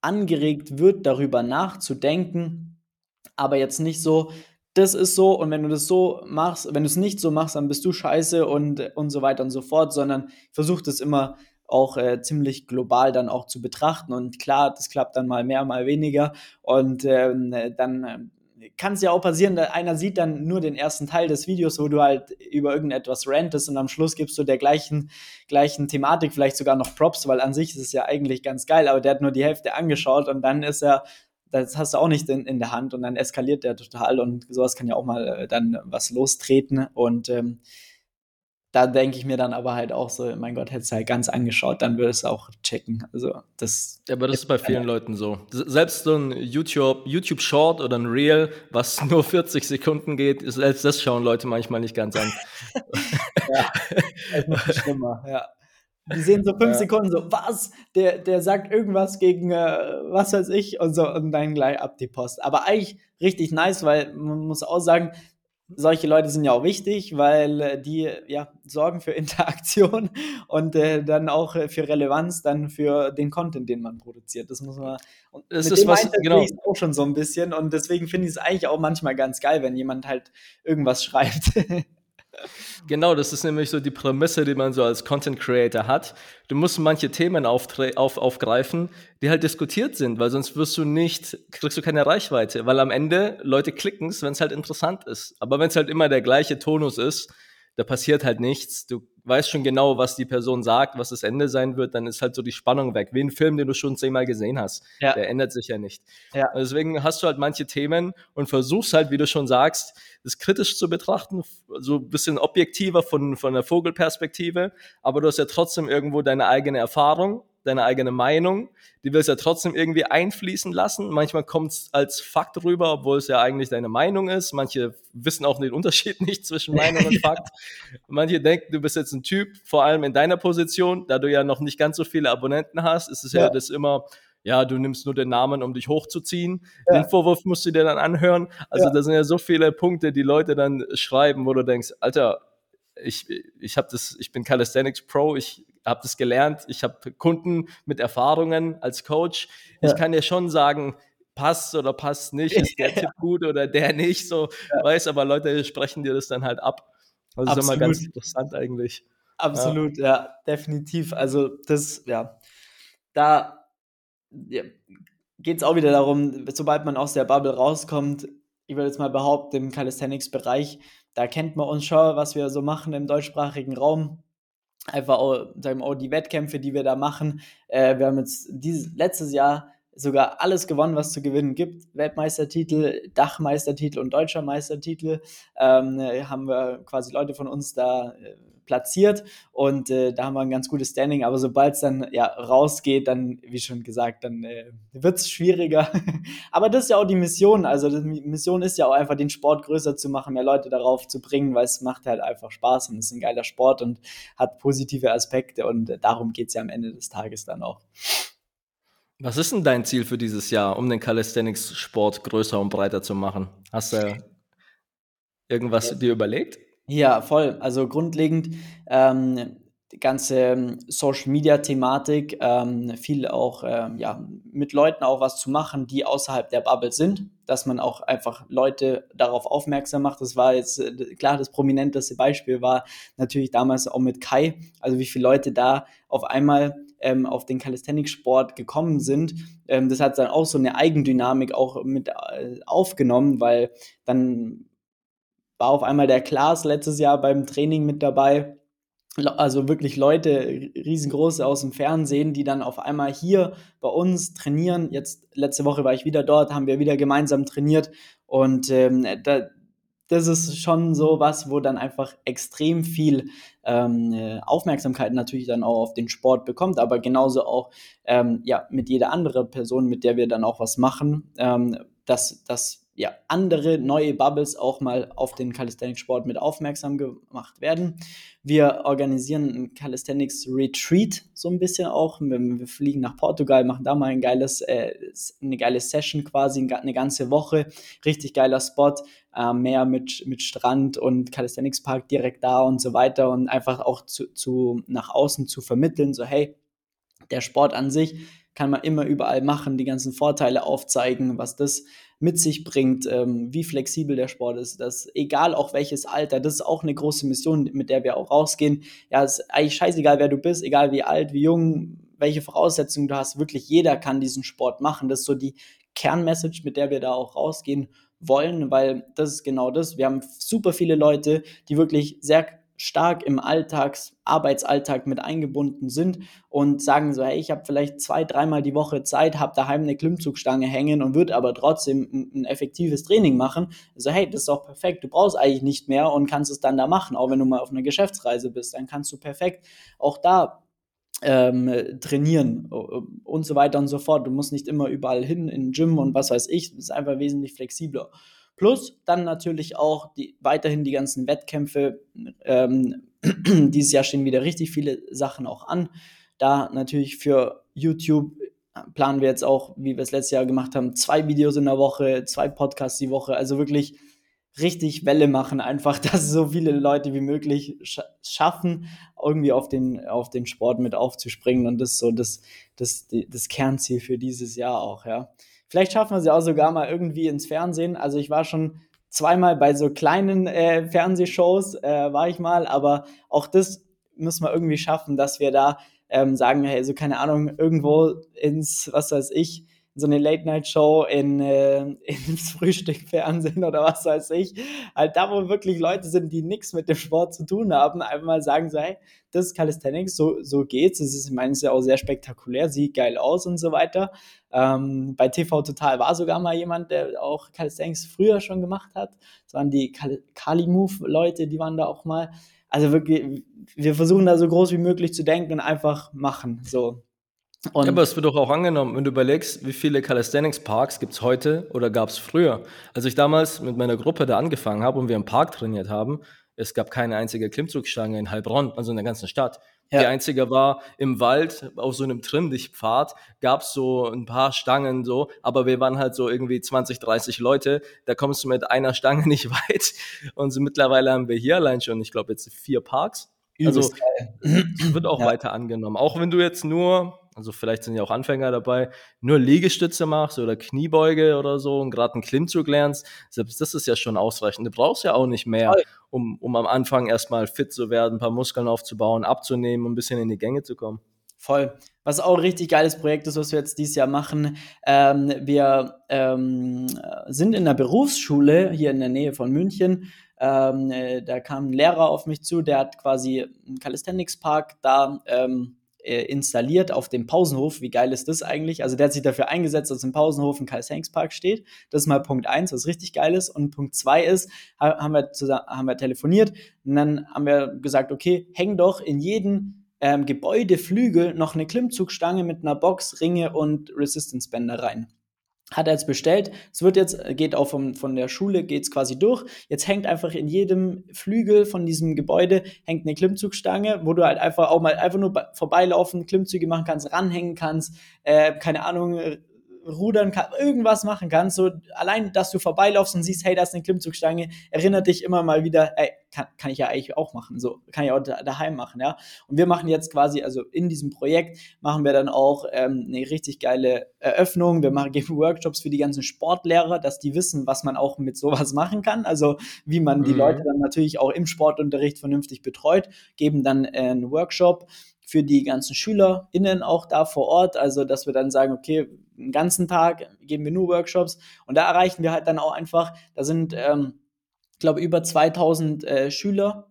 angeregt wird, darüber nachzudenken, aber jetzt nicht so, das ist so und wenn du das so machst, wenn du es nicht so machst, dann bist du scheiße und, und so weiter und so fort, sondern versuch das immer auch äh, ziemlich global dann auch zu betrachten. Und klar, das klappt dann mal mehr, mal weniger. Und ähm, dann äh, kann es ja auch passieren, dass einer sieht dann nur den ersten Teil des Videos, wo du halt über irgendetwas rantest und am Schluss gibst du der gleichen, gleichen Thematik vielleicht sogar noch Props, weil an sich ist es ja eigentlich ganz geil, aber der hat nur die Hälfte angeschaut und dann ist er das hast du auch nicht in, in der Hand und dann eskaliert der total und sowas kann ja auch mal äh, dann was lostreten und ähm, da denke ich mir dann aber halt auch so, mein Gott, hätte es halt ganz angeschaut, dann würde es auch checken. Also das. Ja, aber das ist bei vielen Leuten so. Selbst so ein YouTube, YouTube Short oder ein Reel, was <laughs> nur 40 Sekunden geht, selbst das schauen Leute manchmal nicht ganz an. <laughs> ja, das ist schlimmer, ja. Die sehen so fünf ja. Sekunden so, was? Der, der sagt irgendwas gegen äh, was weiß ich und so und dann gleich ab die Post. Aber eigentlich richtig nice, weil man muss auch sagen, solche Leute sind ja auch wichtig, weil äh, die ja sorgen für <laughs> Interaktion und äh, dann auch äh, für Relevanz dann für den Content, den man produziert. Das muss man. Und das ist was genau. auch schon so ein bisschen und deswegen finde ich es eigentlich auch manchmal ganz geil, wenn jemand halt irgendwas schreibt. <laughs> Genau, das ist nämlich so die Prämisse, die man so als Content Creator hat. Du musst manche Themen auf, aufgreifen, die halt diskutiert sind, weil sonst wirst du nicht, kriegst du keine Reichweite, weil am Ende Leute klicken es, wenn es halt interessant ist. Aber wenn es halt immer der gleiche Tonus ist, da passiert halt nichts. Du weißt schon genau, was die Person sagt, was das Ende sein wird, dann ist halt so die Spannung weg. Wie ein Film, den du schon zehnmal gesehen hast. Ja. Der ändert sich ja nicht. Ja. Deswegen hast du halt manche Themen und versuchst halt, wie du schon sagst, das kritisch zu betrachten, so ein bisschen objektiver von, von der Vogelperspektive. Aber du hast ja trotzdem irgendwo deine eigene Erfahrung deine eigene Meinung, die willst du ja trotzdem irgendwie einfließen lassen. Manchmal kommt es als Fakt rüber, obwohl es ja eigentlich deine Meinung ist. Manche wissen auch den <laughs> Unterschied nicht zwischen Meinung und <laughs> Fakt. Manche denken, du bist jetzt ein Typ, vor allem in deiner Position, da du ja noch nicht ganz so viele Abonnenten hast, ist es ja, ja das immer, ja, du nimmst nur den Namen, um dich hochzuziehen. Ja. Den Vorwurf musst du dir dann anhören. Also ja. da sind ja so viele Punkte, die Leute dann schreiben, wo du denkst, Alter, ich, ich habe das, ich bin Calisthenics Pro, ich habe das gelernt, ich habe Kunden mit Erfahrungen als Coach. Ja. Ich kann dir schon sagen, passt oder passt nicht, ist der <laughs> Tipp gut oder der nicht, so ja. weiß, aber Leute sprechen dir das dann halt ab. Also das ist immer ganz interessant eigentlich. Absolut, ja. ja, definitiv. Also das, ja, da ja, geht es auch wieder darum, sobald man aus der Bubble rauskommt, ich würde jetzt mal behaupten, im Calisthenics-Bereich, da kennt man uns schon, was wir so machen im deutschsprachigen Raum. Einfach auch, sagen wir, auch die Wettkämpfe, die wir da machen. Äh, wir haben jetzt dieses, letztes Jahr sogar alles gewonnen, was zu gewinnen gibt. Weltmeistertitel, Dachmeistertitel und deutscher Meistertitel. Ähm, haben wir quasi Leute von uns da äh, platziert und äh, da haben wir ein ganz gutes Standing. Aber sobald es dann ja rausgeht, dann, wie schon gesagt, dann äh, wird es schwieriger. <laughs> aber das ist ja auch die Mission. Also die Mission ist ja auch einfach, den Sport größer zu machen, mehr Leute darauf zu bringen, weil es macht halt einfach Spaß und ist ein geiler Sport und hat positive Aspekte und äh, darum geht es ja am Ende des Tages dann auch. Was ist denn dein Ziel für dieses Jahr, um den Calisthenics-Sport größer und breiter zu machen? Hast du <laughs> irgendwas ja. dir überlegt? Ja, voll. Also grundlegend ähm, die ganze ähm, Social Media Thematik, ähm, viel auch ähm, ja, mit Leuten auch was zu machen, die außerhalb der Bubble sind, dass man auch einfach Leute darauf aufmerksam macht. Das war jetzt äh, klar, das prominenteste Beispiel war natürlich damals auch mit Kai, also wie viele Leute da auf einmal ähm, auf den Calisthenics-Sport gekommen sind. Ähm, das hat dann auch so eine Eigendynamik auch mit äh, aufgenommen, weil dann war auf einmal der Klaas letztes Jahr beim Training mit dabei. Also wirklich Leute, riesengroße aus dem Fernsehen, die dann auf einmal hier bei uns trainieren. Jetzt letzte Woche war ich wieder dort, haben wir wieder gemeinsam trainiert und ähm, da, das ist schon so was, wo dann einfach extrem viel ähm, äh, Aufmerksamkeit natürlich dann auch auf den Sport bekommt, aber genauso auch ähm, ja, mit jeder anderen Person, mit der wir dann auch was machen, ähm, dass, dass ja, andere neue Bubbles auch mal auf den Calisthenics-Sport mit aufmerksam gemacht werden. Wir organisieren ein Calisthenics Retreat so ein bisschen auch. Wir, fliegen nach Portugal, machen da mal ein geiles, äh, eine geile Session quasi, eine ganze Woche. Richtig geiler Spot, äh, mehr mit, mit Strand und Calisthenics Park direkt da und so weiter und einfach auch zu, zu nach außen zu vermitteln, so hey, der Sport an sich kann man immer überall machen, die ganzen Vorteile aufzeigen, was das mit sich bringt, ähm, wie flexibel der Sport ist, dass egal auch welches Alter, das ist auch eine große Mission, mit der wir auch rausgehen. Ja, es ist eigentlich scheißegal, wer du bist, egal wie alt, wie jung, welche Voraussetzungen du hast, wirklich jeder kann diesen Sport machen. Das ist so die Kernmessage, mit der wir da auch rausgehen wollen, weil das ist genau das. Wir haben super viele Leute, die wirklich sehr stark im Alltags, Arbeitsalltag mit eingebunden sind und sagen so, hey, ich habe vielleicht zwei, dreimal die Woche Zeit, habe daheim eine Klimmzugstange hängen und würde aber trotzdem ein, ein, effektives Training machen. So, hey, das ist doch perfekt, du brauchst eigentlich nicht mehr und kannst es dann da machen, auch wenn du mal auf einer Geschäftsreise bist, dann kannst du perfekt auch da ähm, trainieren und so weiter und so fort. Du musst nicht immer überall hin in den Gym und was weiß ich, das ist einfach wesentlich flexibler. Plus dann natürlich auch die, weiterhin die ganzen Wettkämpfe. Ähm, <clears throat> dieses Jahr stehen wieder richtig viele Sachen auch an. Da natürlich für YouTube planen wir jetzt auch, wie wir es letztes Jahr gemacht haben, zwei Videos in der Woche, zwei Podcasts die Woche. Also wirklich richtig Welle machen, einfach, <laughs> dass so viele Leute wie möglich sch schaffen, irgendwie auf den, auf den Sport mit aufzuspringen. Und das ist so das, das, das Kernziel für dieses Jahr auch, ja. Vielleicht schaffen wir sie auch sogar mal irgendwie ins Fernsehen. Also ich war schon zweimal bei so kleinen äh, Fernsehshows, äh, war ich mal, aber auch das müssen wir irgendwie schaffen, dass wir da ähm, sagen, hey, so keine Ahnung, irgendwo ins, was weiß ich, so eine Late-Night-Show in, äh, ins <laughs> Frühstückfernsehen oder was weiß ich. Halt da, wo wirklich Leute sind, die nichts mit dem Sport zu tun haben, einfach mal sagen so, hey, das ist Calisthenics, so, so geht's. Das ist, ich meine, es ist ja auch sehr spektakulär, sieht geil aus und so weiter. Ähm, bei TV Total war sogar mal jemand, der auch Calisthenics früher schon gemacht hat. Das waren die Kali-Move-Leute, die waren da auch mal. Also wirklich, wir versuchen da so groß wie möglich zu denken und einfach machen. So. Und ja, aber es wird doch auch angenommen, wenn du überlegst, wie viele Calisthenics Parks gibt es heute oder gab es früher. Als ich damals mit meiner Gruppe da angefangen habe und wir im Park trainiert haben, es gab keine einzige Klimmzugstange in Heilbronn, also in der ganzen Stadt. Ja. Die einzige war im Wald auf so einem Trimmdichtpfad, gab es so ein paar Stangen so, aber wir waren halt so irgendwie 20, 30 Leute, da kommst du mit einer Stange <laughs> nicht weit. Und so mittlerweile haben wir hier allein schon, ich glaube jetzt vier Parks. Also wird auch ja. weiter angenommen. Auch wenn du jetzt nur also vielleicht sind ja auch Anfänger dabei, nur Liegestütze machst oder Kniebeuge oder so und gerade einen Klimmzug lernst, selbst das ist ja schon ausreichend. Du brauchst ja auch nicht mehr, um, um am Anfang erstmal fit zu werden, ein paar Muskeln aufzubauen, abzunehmen und ein bisschen in die Gänge zu kommen. Voll. Was auch ein richtig geiles Projekt ist, was wir jetzt dieses Jahr machen. Ähm, wir ähm, sind in der Berufsschule hier in der Nähe von München. Ähm, äh, da kam ein Lehrer auf mich zu, der hat quasi einen Calisthenics Park da ähm, äh, installiert auf dem Pausenhof. Wie geil ist das eigentlich? Also der hat sich dafür eingesetzt, dass im Pausenhof ein Karl-Hanks-Park steht. Das ist mal Punkt eins, was richtig geil ist. Und Punkt zwei ist, haben wir, zusammen, haben wir telefoniert und dann haben wir gesagt, okay, häng doch in jeden ähm, Gebäudeflügel noch eine Klimmzugstange mit einer Box, Ringe und Resistance-Bänder rein hat er jetzt bestellt. Es wird jetzt, geht auch vom, von der Schule, geht es quasi durch. Jetzt hängt einfach in jedem Flügel von diesem Gebäude hängt eine Klimmzugstange, wo du halt einfach auch mal einfach nur vorbeilaufen, Klimmzüge machen kannst, ranhängen kannst, äh, keine Ahnung, rudern kann, irgendwas machen kannst. So allein, dass du vorbeilaufst und siehst, hey, da ist eine Klimmzugstange, erinnert dich immer mal wieder, ey, kann, kann ich ja eigentlich auch machen. So kann ich auch daheim machen, ja. Und wir machen jetzt quasi, also in diesem Projekt machen wir dann auch ähm, eine richtig geile Eröffnung. Wir machen, geben Workshops für die ganzen Sportlehrer, dass die wissen, was man auch mit sowas machen kann. Also wie man die mhm. Leute dann natürlich auch im Sportunterricht vernünftig betreut, geben dann äh, einen Workshop für die ganzen SchülerInnen auch da vor Ort. Also, dass wir dann sagen, okay, den ganzen Tag geben wir nur Workshops und da erreichen wir halt dann auch einfach, da sind, ähm, ich glaube, über 2000 äh, Schüler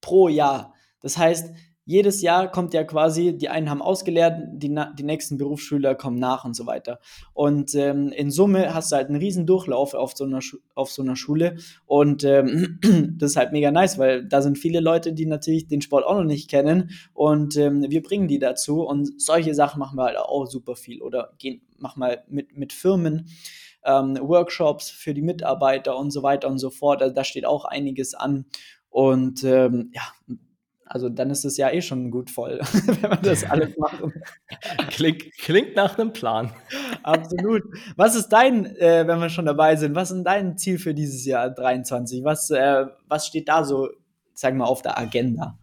pro Jahr. Das heißt, jedes Jahr kommt ja quasi, die einen haben ausgelehrt, die, die nächsten Berufsschüler kommen nach und so weiter. Und ähm, in Summe hast du halt einen riesen Durchlauf auf so einer, auf so einer Schule und ähm, <clears throat> das ist halt mega nice, weil da sind viele Leute, die natürlich den Sport auch noch nicht kennen und ähm, wir bringen die dazu und solche Sachen machen wir halt auch super viel oder gehen, machen mal mit, mit Firmen. Ähm, Workshops für die Mitarbeiter und so weiter und so fort. Also da steht auch einiges an. Und ähm, ja, also dann ist es ja eh schon gut voll, <laughs> wenn man das alles macht. <laughs> Klingt, klingt nach einem Plan. Absolut. Was ist dein, äh, wenn wir schon dabei sind, was ist dein Ziel für dieses Jahr 23? Was, äh, was steht da so, sagen wir mal, auf der Agenda?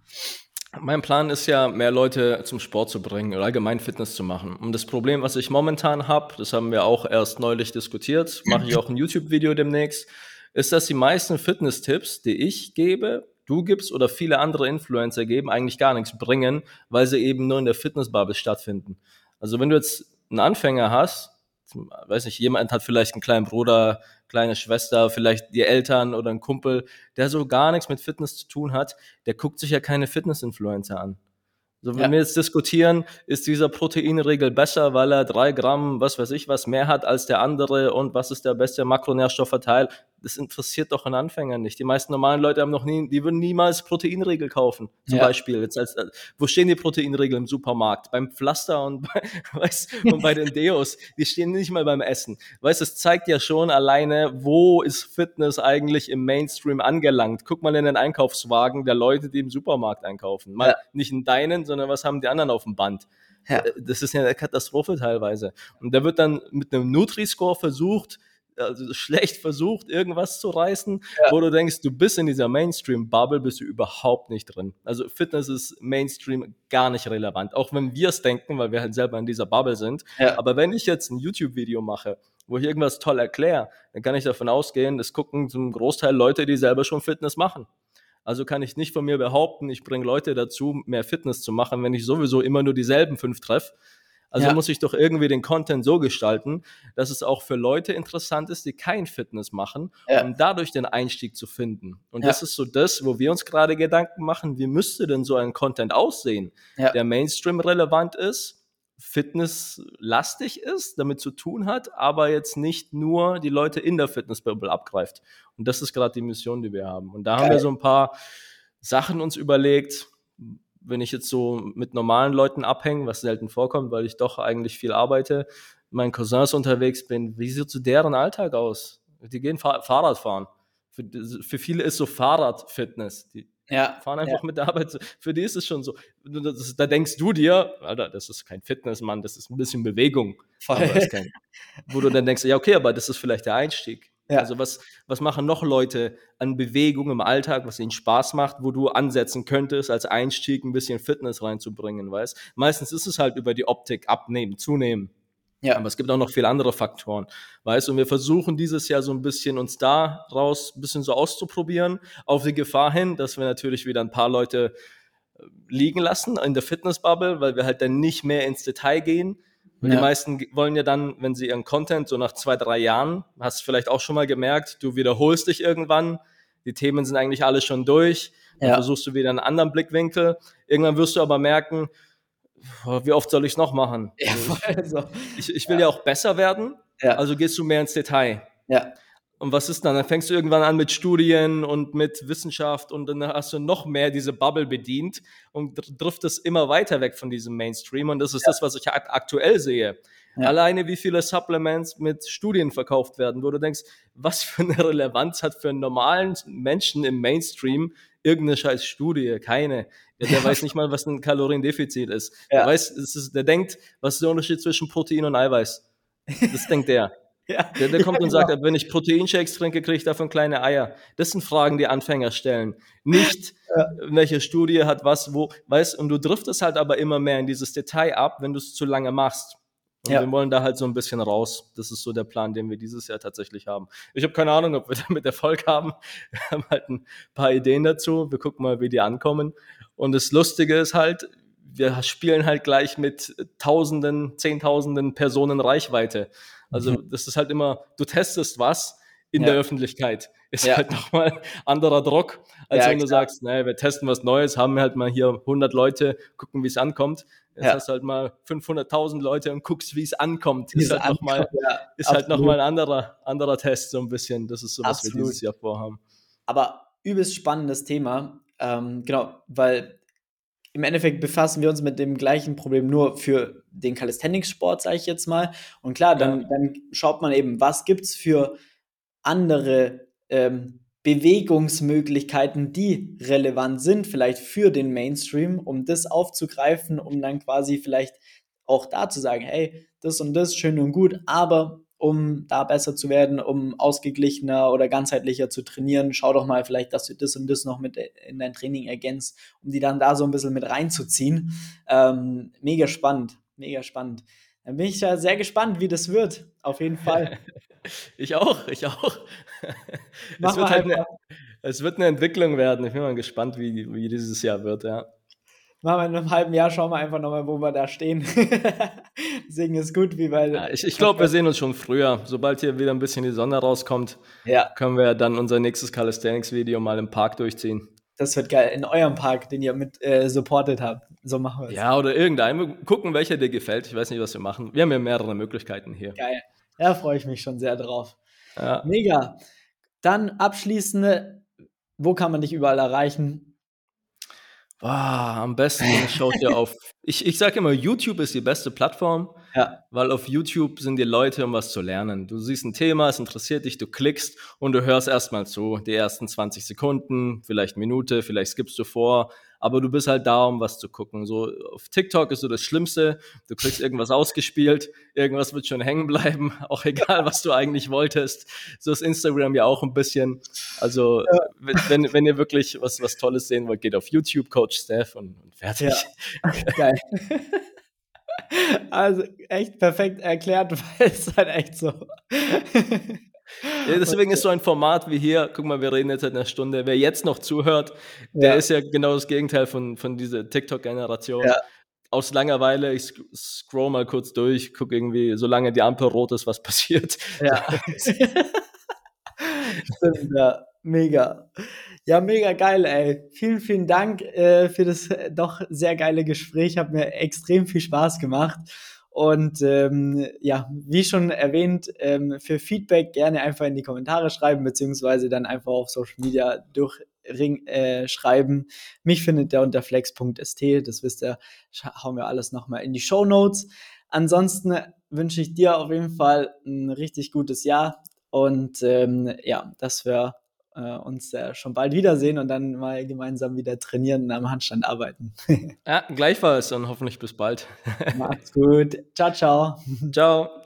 Mein Plan ist ja, mehr Leute zum Sport zu bringen oder allgemein Fitness zu machen. Und das Problem, was ich momentan habe, das haben wir auch erst neulich diskutiert, mache ich auch ein YouTube-Video demnächst, ist, dass die meisten Fitness-Tipps, die ich gebe, du gibst oder viele andere Influencer geben, eigentlich gar nichts bringen, weil sie eben nur in der Fitnessbubble stattfinden. Also wenn du jetzt einen Anfänger hast, weiß nicht, jemand hat vielleicht einen kleinen Bruder, kleine Schwester, vielleicht die Eltern oder einen Kumpel, der so gar nichts mit Fitness zu tun hat, der guckt sich ja keine Fitness-Influencer an. So, wenn ja. wir jetzt diskutieren, ist dieser Proteinregel besser, weil er drei Gramm, was weiß ich was, mehr hat als der andere und was ist der beste Makronährstoffverteil? Das interessiert doch einen Anfänger nicht. Die meisten normalen Leute haben noch nie, die würden niemals Proteinregel kaufen, zum ja. Beispiel. Jetzt als, wo stehen die Proteinregeln im Supermarkt? Beim Pflaster und bei, <laughs> weißt, und bei den Deos. Die stehen nicht mal beim Essen. Weißt, es zeigt ja schon alleine, wo ist Fitness eigentlich im Mainstream angelangt. Guck mal in den Einkaufswagen der Leute, die im Supermarkt einkaufen. Mal ja. nicht in deinen, sondern sondern was haben die anderen auf dem Band? Ja. Äh, das ist ja eine Katastrophe teilweise. Und da wird dann mit einem Nutri-Score versucht, also schlecht versucht, irgendwas zu reißen, ja. wo du denkst, du bist in dieser Mainstream-Bubble, bist du überhaupt nicht drin. Also Fitness ist Mainstream gar nicht relevant, auch wenn wir es denken, weil wir halt selber in dieser Bubble sind. Ja. Aber wenn ich jetzt ein YouTube-Video mache, wo ich irgendwas toll erkläre, dann kann ich davon ausgehen, das gucken zum Großteil Leute, die selber schon Fitness machen. Also kann ich nicht von mir behaupten, ich bringe Leute dazu, mehr Fitness zu machen, wenn ich sowieso immer nur dieselben fünf treffe. Also ja. muss ich doch irgendwie den Content so gestalten, dass es auch für Leute interessant ist, die kein Fitness machen, ja. um dadurch den Einstieg zu finden. Und ja. das ist so das, wo wir uns gerade Gedanken machen, wie müsste denn so ein Content aussehen, der Mainstream relevant ist, fitnesslastig ist, damit zu tun hat, aber jetzt nicht nur die Leute in der Fitnessbubble abgreift. Und das ist gerade die Mission, die wir haben. Und da Geil. haben wir so ein paar Sachen uns überlegt, wenn ich jetzt so mit normalen Leuten abhänge, was selten vorkommt, weil ich doch eigentlich viel arbeite, meinen Cousins unterwegs bin, wie sieht so deren Alltag aus? Die gehen Fahrrad fahren. Für, für viele ist so Fahrradfitness. Die, ja, fahren einfach ja. mit der Arbeit. Für die ist es schon so. Das, da denkst du dir, Alter, das ist kein Fitness, Mann, das ist ein bisschen Bewegung. Kein, wo du dann denkst, ja, okay, aber das ist vielleicht der Einstieg. Ja. Also was, was machen noch Leute an Bewegung im Alltag, was ihnen Spaß macht, wo du ansetzen könntest, als Einstieg ein bisschen Fitness reinzubringen, weißt? Meistens ist es halt über die Optik abnehmen, zunehmen. Ja. Aber es gibt auch noch viele andere Faktoren, weißt? Und wir versuchen dieses Jahr so ein bisschen uns da raus ein bisschen so auszuprobieren, auf die Gefahr hin, dass wir natürlich wieder ein paar Leute äh, liegen lassen in der Fitnessbubble, weil wir halt dann nicht mehr ins Detail gehen. Und ja. die meisten wollen ja dann, wenn sie ihren Content so nach zwei, drei Jahren, hast du vielleicht auch schon mal gemerkt, du wiederholst dich irgendwann, die Themen sind eigentlich alle schon durch, dann ja. versuchst du wieder einen anderen Blickwinkel. Irgendwann wirst du aber merken, wie oft soll ich es noch machen? Ja, also, ich, ich, will ja. auch besser werden, also gehst du mehr ins Detail. Ja. Und was ist dann? Dann fängst du irgendwann an mit Studien und mit Wissenschaft und dann hast du noch mehr diese Bubble bedient und driftest immer weiter weg von diesem Mainstream. Und das ist ja. das, was ich aktuell sehe. Ja. Alleine wie viele Supplements mit Studien verkauft werden, wo du denkst, was für eine Relevanz hat für einen normalen Menschen im Mainstream irgendeine scheiß Studie? Keine. Der, der weiß nicht mal, was ein Kaloriendefizit ist. Ja. Der weiß, ist, der denkt, was ist der Unterschied zwischen Protein und Eiweiß? Das denkt der. Ja. <laughs> Der, der kommt ja, und sagt, genau. wenn ich Proteinshakes trinke, kriege ich davon kleine Eier. Das sind Fragen, die Anfänger stellen. Nicht, ja. welche Studie hat was, wo, weißt, und du driftest halt aber immer mehr in dieses Detail ab, wenn du es zu lange machst. Und ja. wir wollen da halt so ein bisschen raus. Das ist so der Plan, den wir dieses Jahr tatsächlich haben. Ich habe keine Ahnung, ob wir <laughs> damit Erfolg haben. Wir haben halt ein paar Ideen dazu. Wir gucken mal, wie die ankommen. Und das Lustige ist halt, wir spielen halt gleich mit Tausenden, Zehntausenden Personen Reichweite. Also mhm. das ist halt immer, du testest was in ja. der Öffentlichkeit. <laughs> Ist ja. halt nochmal anderer Druck, als ja, wenn du klar. sagst, naja, wir testen was Neues, haben halt mal hier 100 Leute, gucken, wie es ankommt. Jetzt hast du halt mal 500.000 Leute und guckst, wie es ankommt. Ist halt nochmal ja, halt noch ein anderer, anderer Test, so ein bisschen. Das ist so, was absolut. wir dieses Jahr vorhaben. Aber übelst spannendes Thema. Ähm, genau, weil im Endeffekt befassen wir uns mit dem gleichen Problem nur für den Calisthenics-Sport, sage ich jetzt mal. Und klar, dann, ja. dann schaut man eben, was gibt es für andere ähm, Bewegungsmöglichkeiten, die relevant sind, vielleicht für den Mainstream, um das aufzugreifen, um dann quasi vielleicht auch da zu sagen, hey, das und das schön und gut, aber um da besser zu werden, um ausgeglichener oder ganzheitlicher zu trainieren, schau doch mal vielleicht, dass du das und das noch mit in dein Training ergänzt, um die dann da so ein bisschen mit reinzuziehen. Ähm, mega spannend, mega spannend. Dann bin ich ja sehr gespannt, wie das wird. Auf jeden Fall. <laughs> ich auch, ich auch. <laughs> es, wird halt eine, es wird eine Entwicklung werden. Ich bin mal gespannt, wie, wie dieses Jahr wird, ja. Machen wir in einem halben Jahr, schauen wir einfach nochmal, wo wir da stehen. <laughs> Deswegen ist gut, wie weil. Ja, ich ich glaube, wir sehen uns schon früher. Sobald hier wieder ein bisschen die Sonne rauskommt, ja. können wir dann unser nächstes Calisthenics-Video mal im Park durchziehen. Das wird geil. In eurem Park, den ihr mit äh, supported habt. So machen wir es. Ja, oder irgendein. Wir gucken, welcher dir gefällt. Ich weiß nicht, was wir machen. Wir haben ja mehrere Möglichkeiten hier. Geil. Ja, freue ich mich schon sehr drauf. Ja. Mega. Dann abschließend, wo kann man dich überall erreichen? Oh, am besten schaut ihr auf. <laughs> Ich, ich sage immer, YouTube ist die beste Plattform, ja. weil auf YouTube sind die Leute, um was zu lernen. Du siehst ein Thema, es interessiert dich, du klickst und du hörst erstmal zu. Die ersten 20 Sekunden, vielleicht Minute, vielleicht skippst du vor, aber du bist halt da, um was zu gucken. So auf TikTok ist so das Schlimmste. Du kriegst irgendwas ausgespielt, irgendwas wird schon hängen bleiben, <laughs> auch egal, was du eigentlich wolltest. So ist Instagram ja auch ein bisschen. Also ja. wenn, wenn ihr wirklich was, was Tolles sehen wollt, geht auf YouTube, Coach Steph und, und fertig. Ja. <laughs> Geil. Also echt perfekt erklärt, <laughs> weil es halt echt so. Deswegen ist so ein Format wie hier, guck mal, wir reden jetzt seit einer Stunde, wer jetzt noch zuhört, der ja. ist ja genau das Gegenteil von, von dieser TikTok-Generation. Ja. Aus Langeweile, ich scroll mal kurz durch, guck irgendwie, solange die Ampel rot ist, was passiert. Ja. <laughs> <laughs> Stimmt, ja. Mega. Ja, mega geil, ey. Vielen, vielen Dank äh, für das äh, doch sehr geile Gespräch. Hat mir extrem viel Spaß gemacht. Und ähm, ja, wie schon erwähnt, ähm, für Feedback gerne einfach in die Kommentare schreiben, beziehungsweise dann einfach auf Social Media durchschreiben. äh, schreiben. Mich findet der unter flex.st, das wisst ihr, hauen wir alles nochmal in die Show Notes. Ansonsten wünsche ich dir auf jeden Fall ein richtig gutes Jahr und ähm, ja, dass wir äh, uns äh, schon bald wiedersehen und dann mal gemeinsam wieder trainieren und am Handstand arbeiten. <laughs> ja, gleichfalls und hoffentlich bis bald. Macht's gut. Ciao, ciao. Ciao.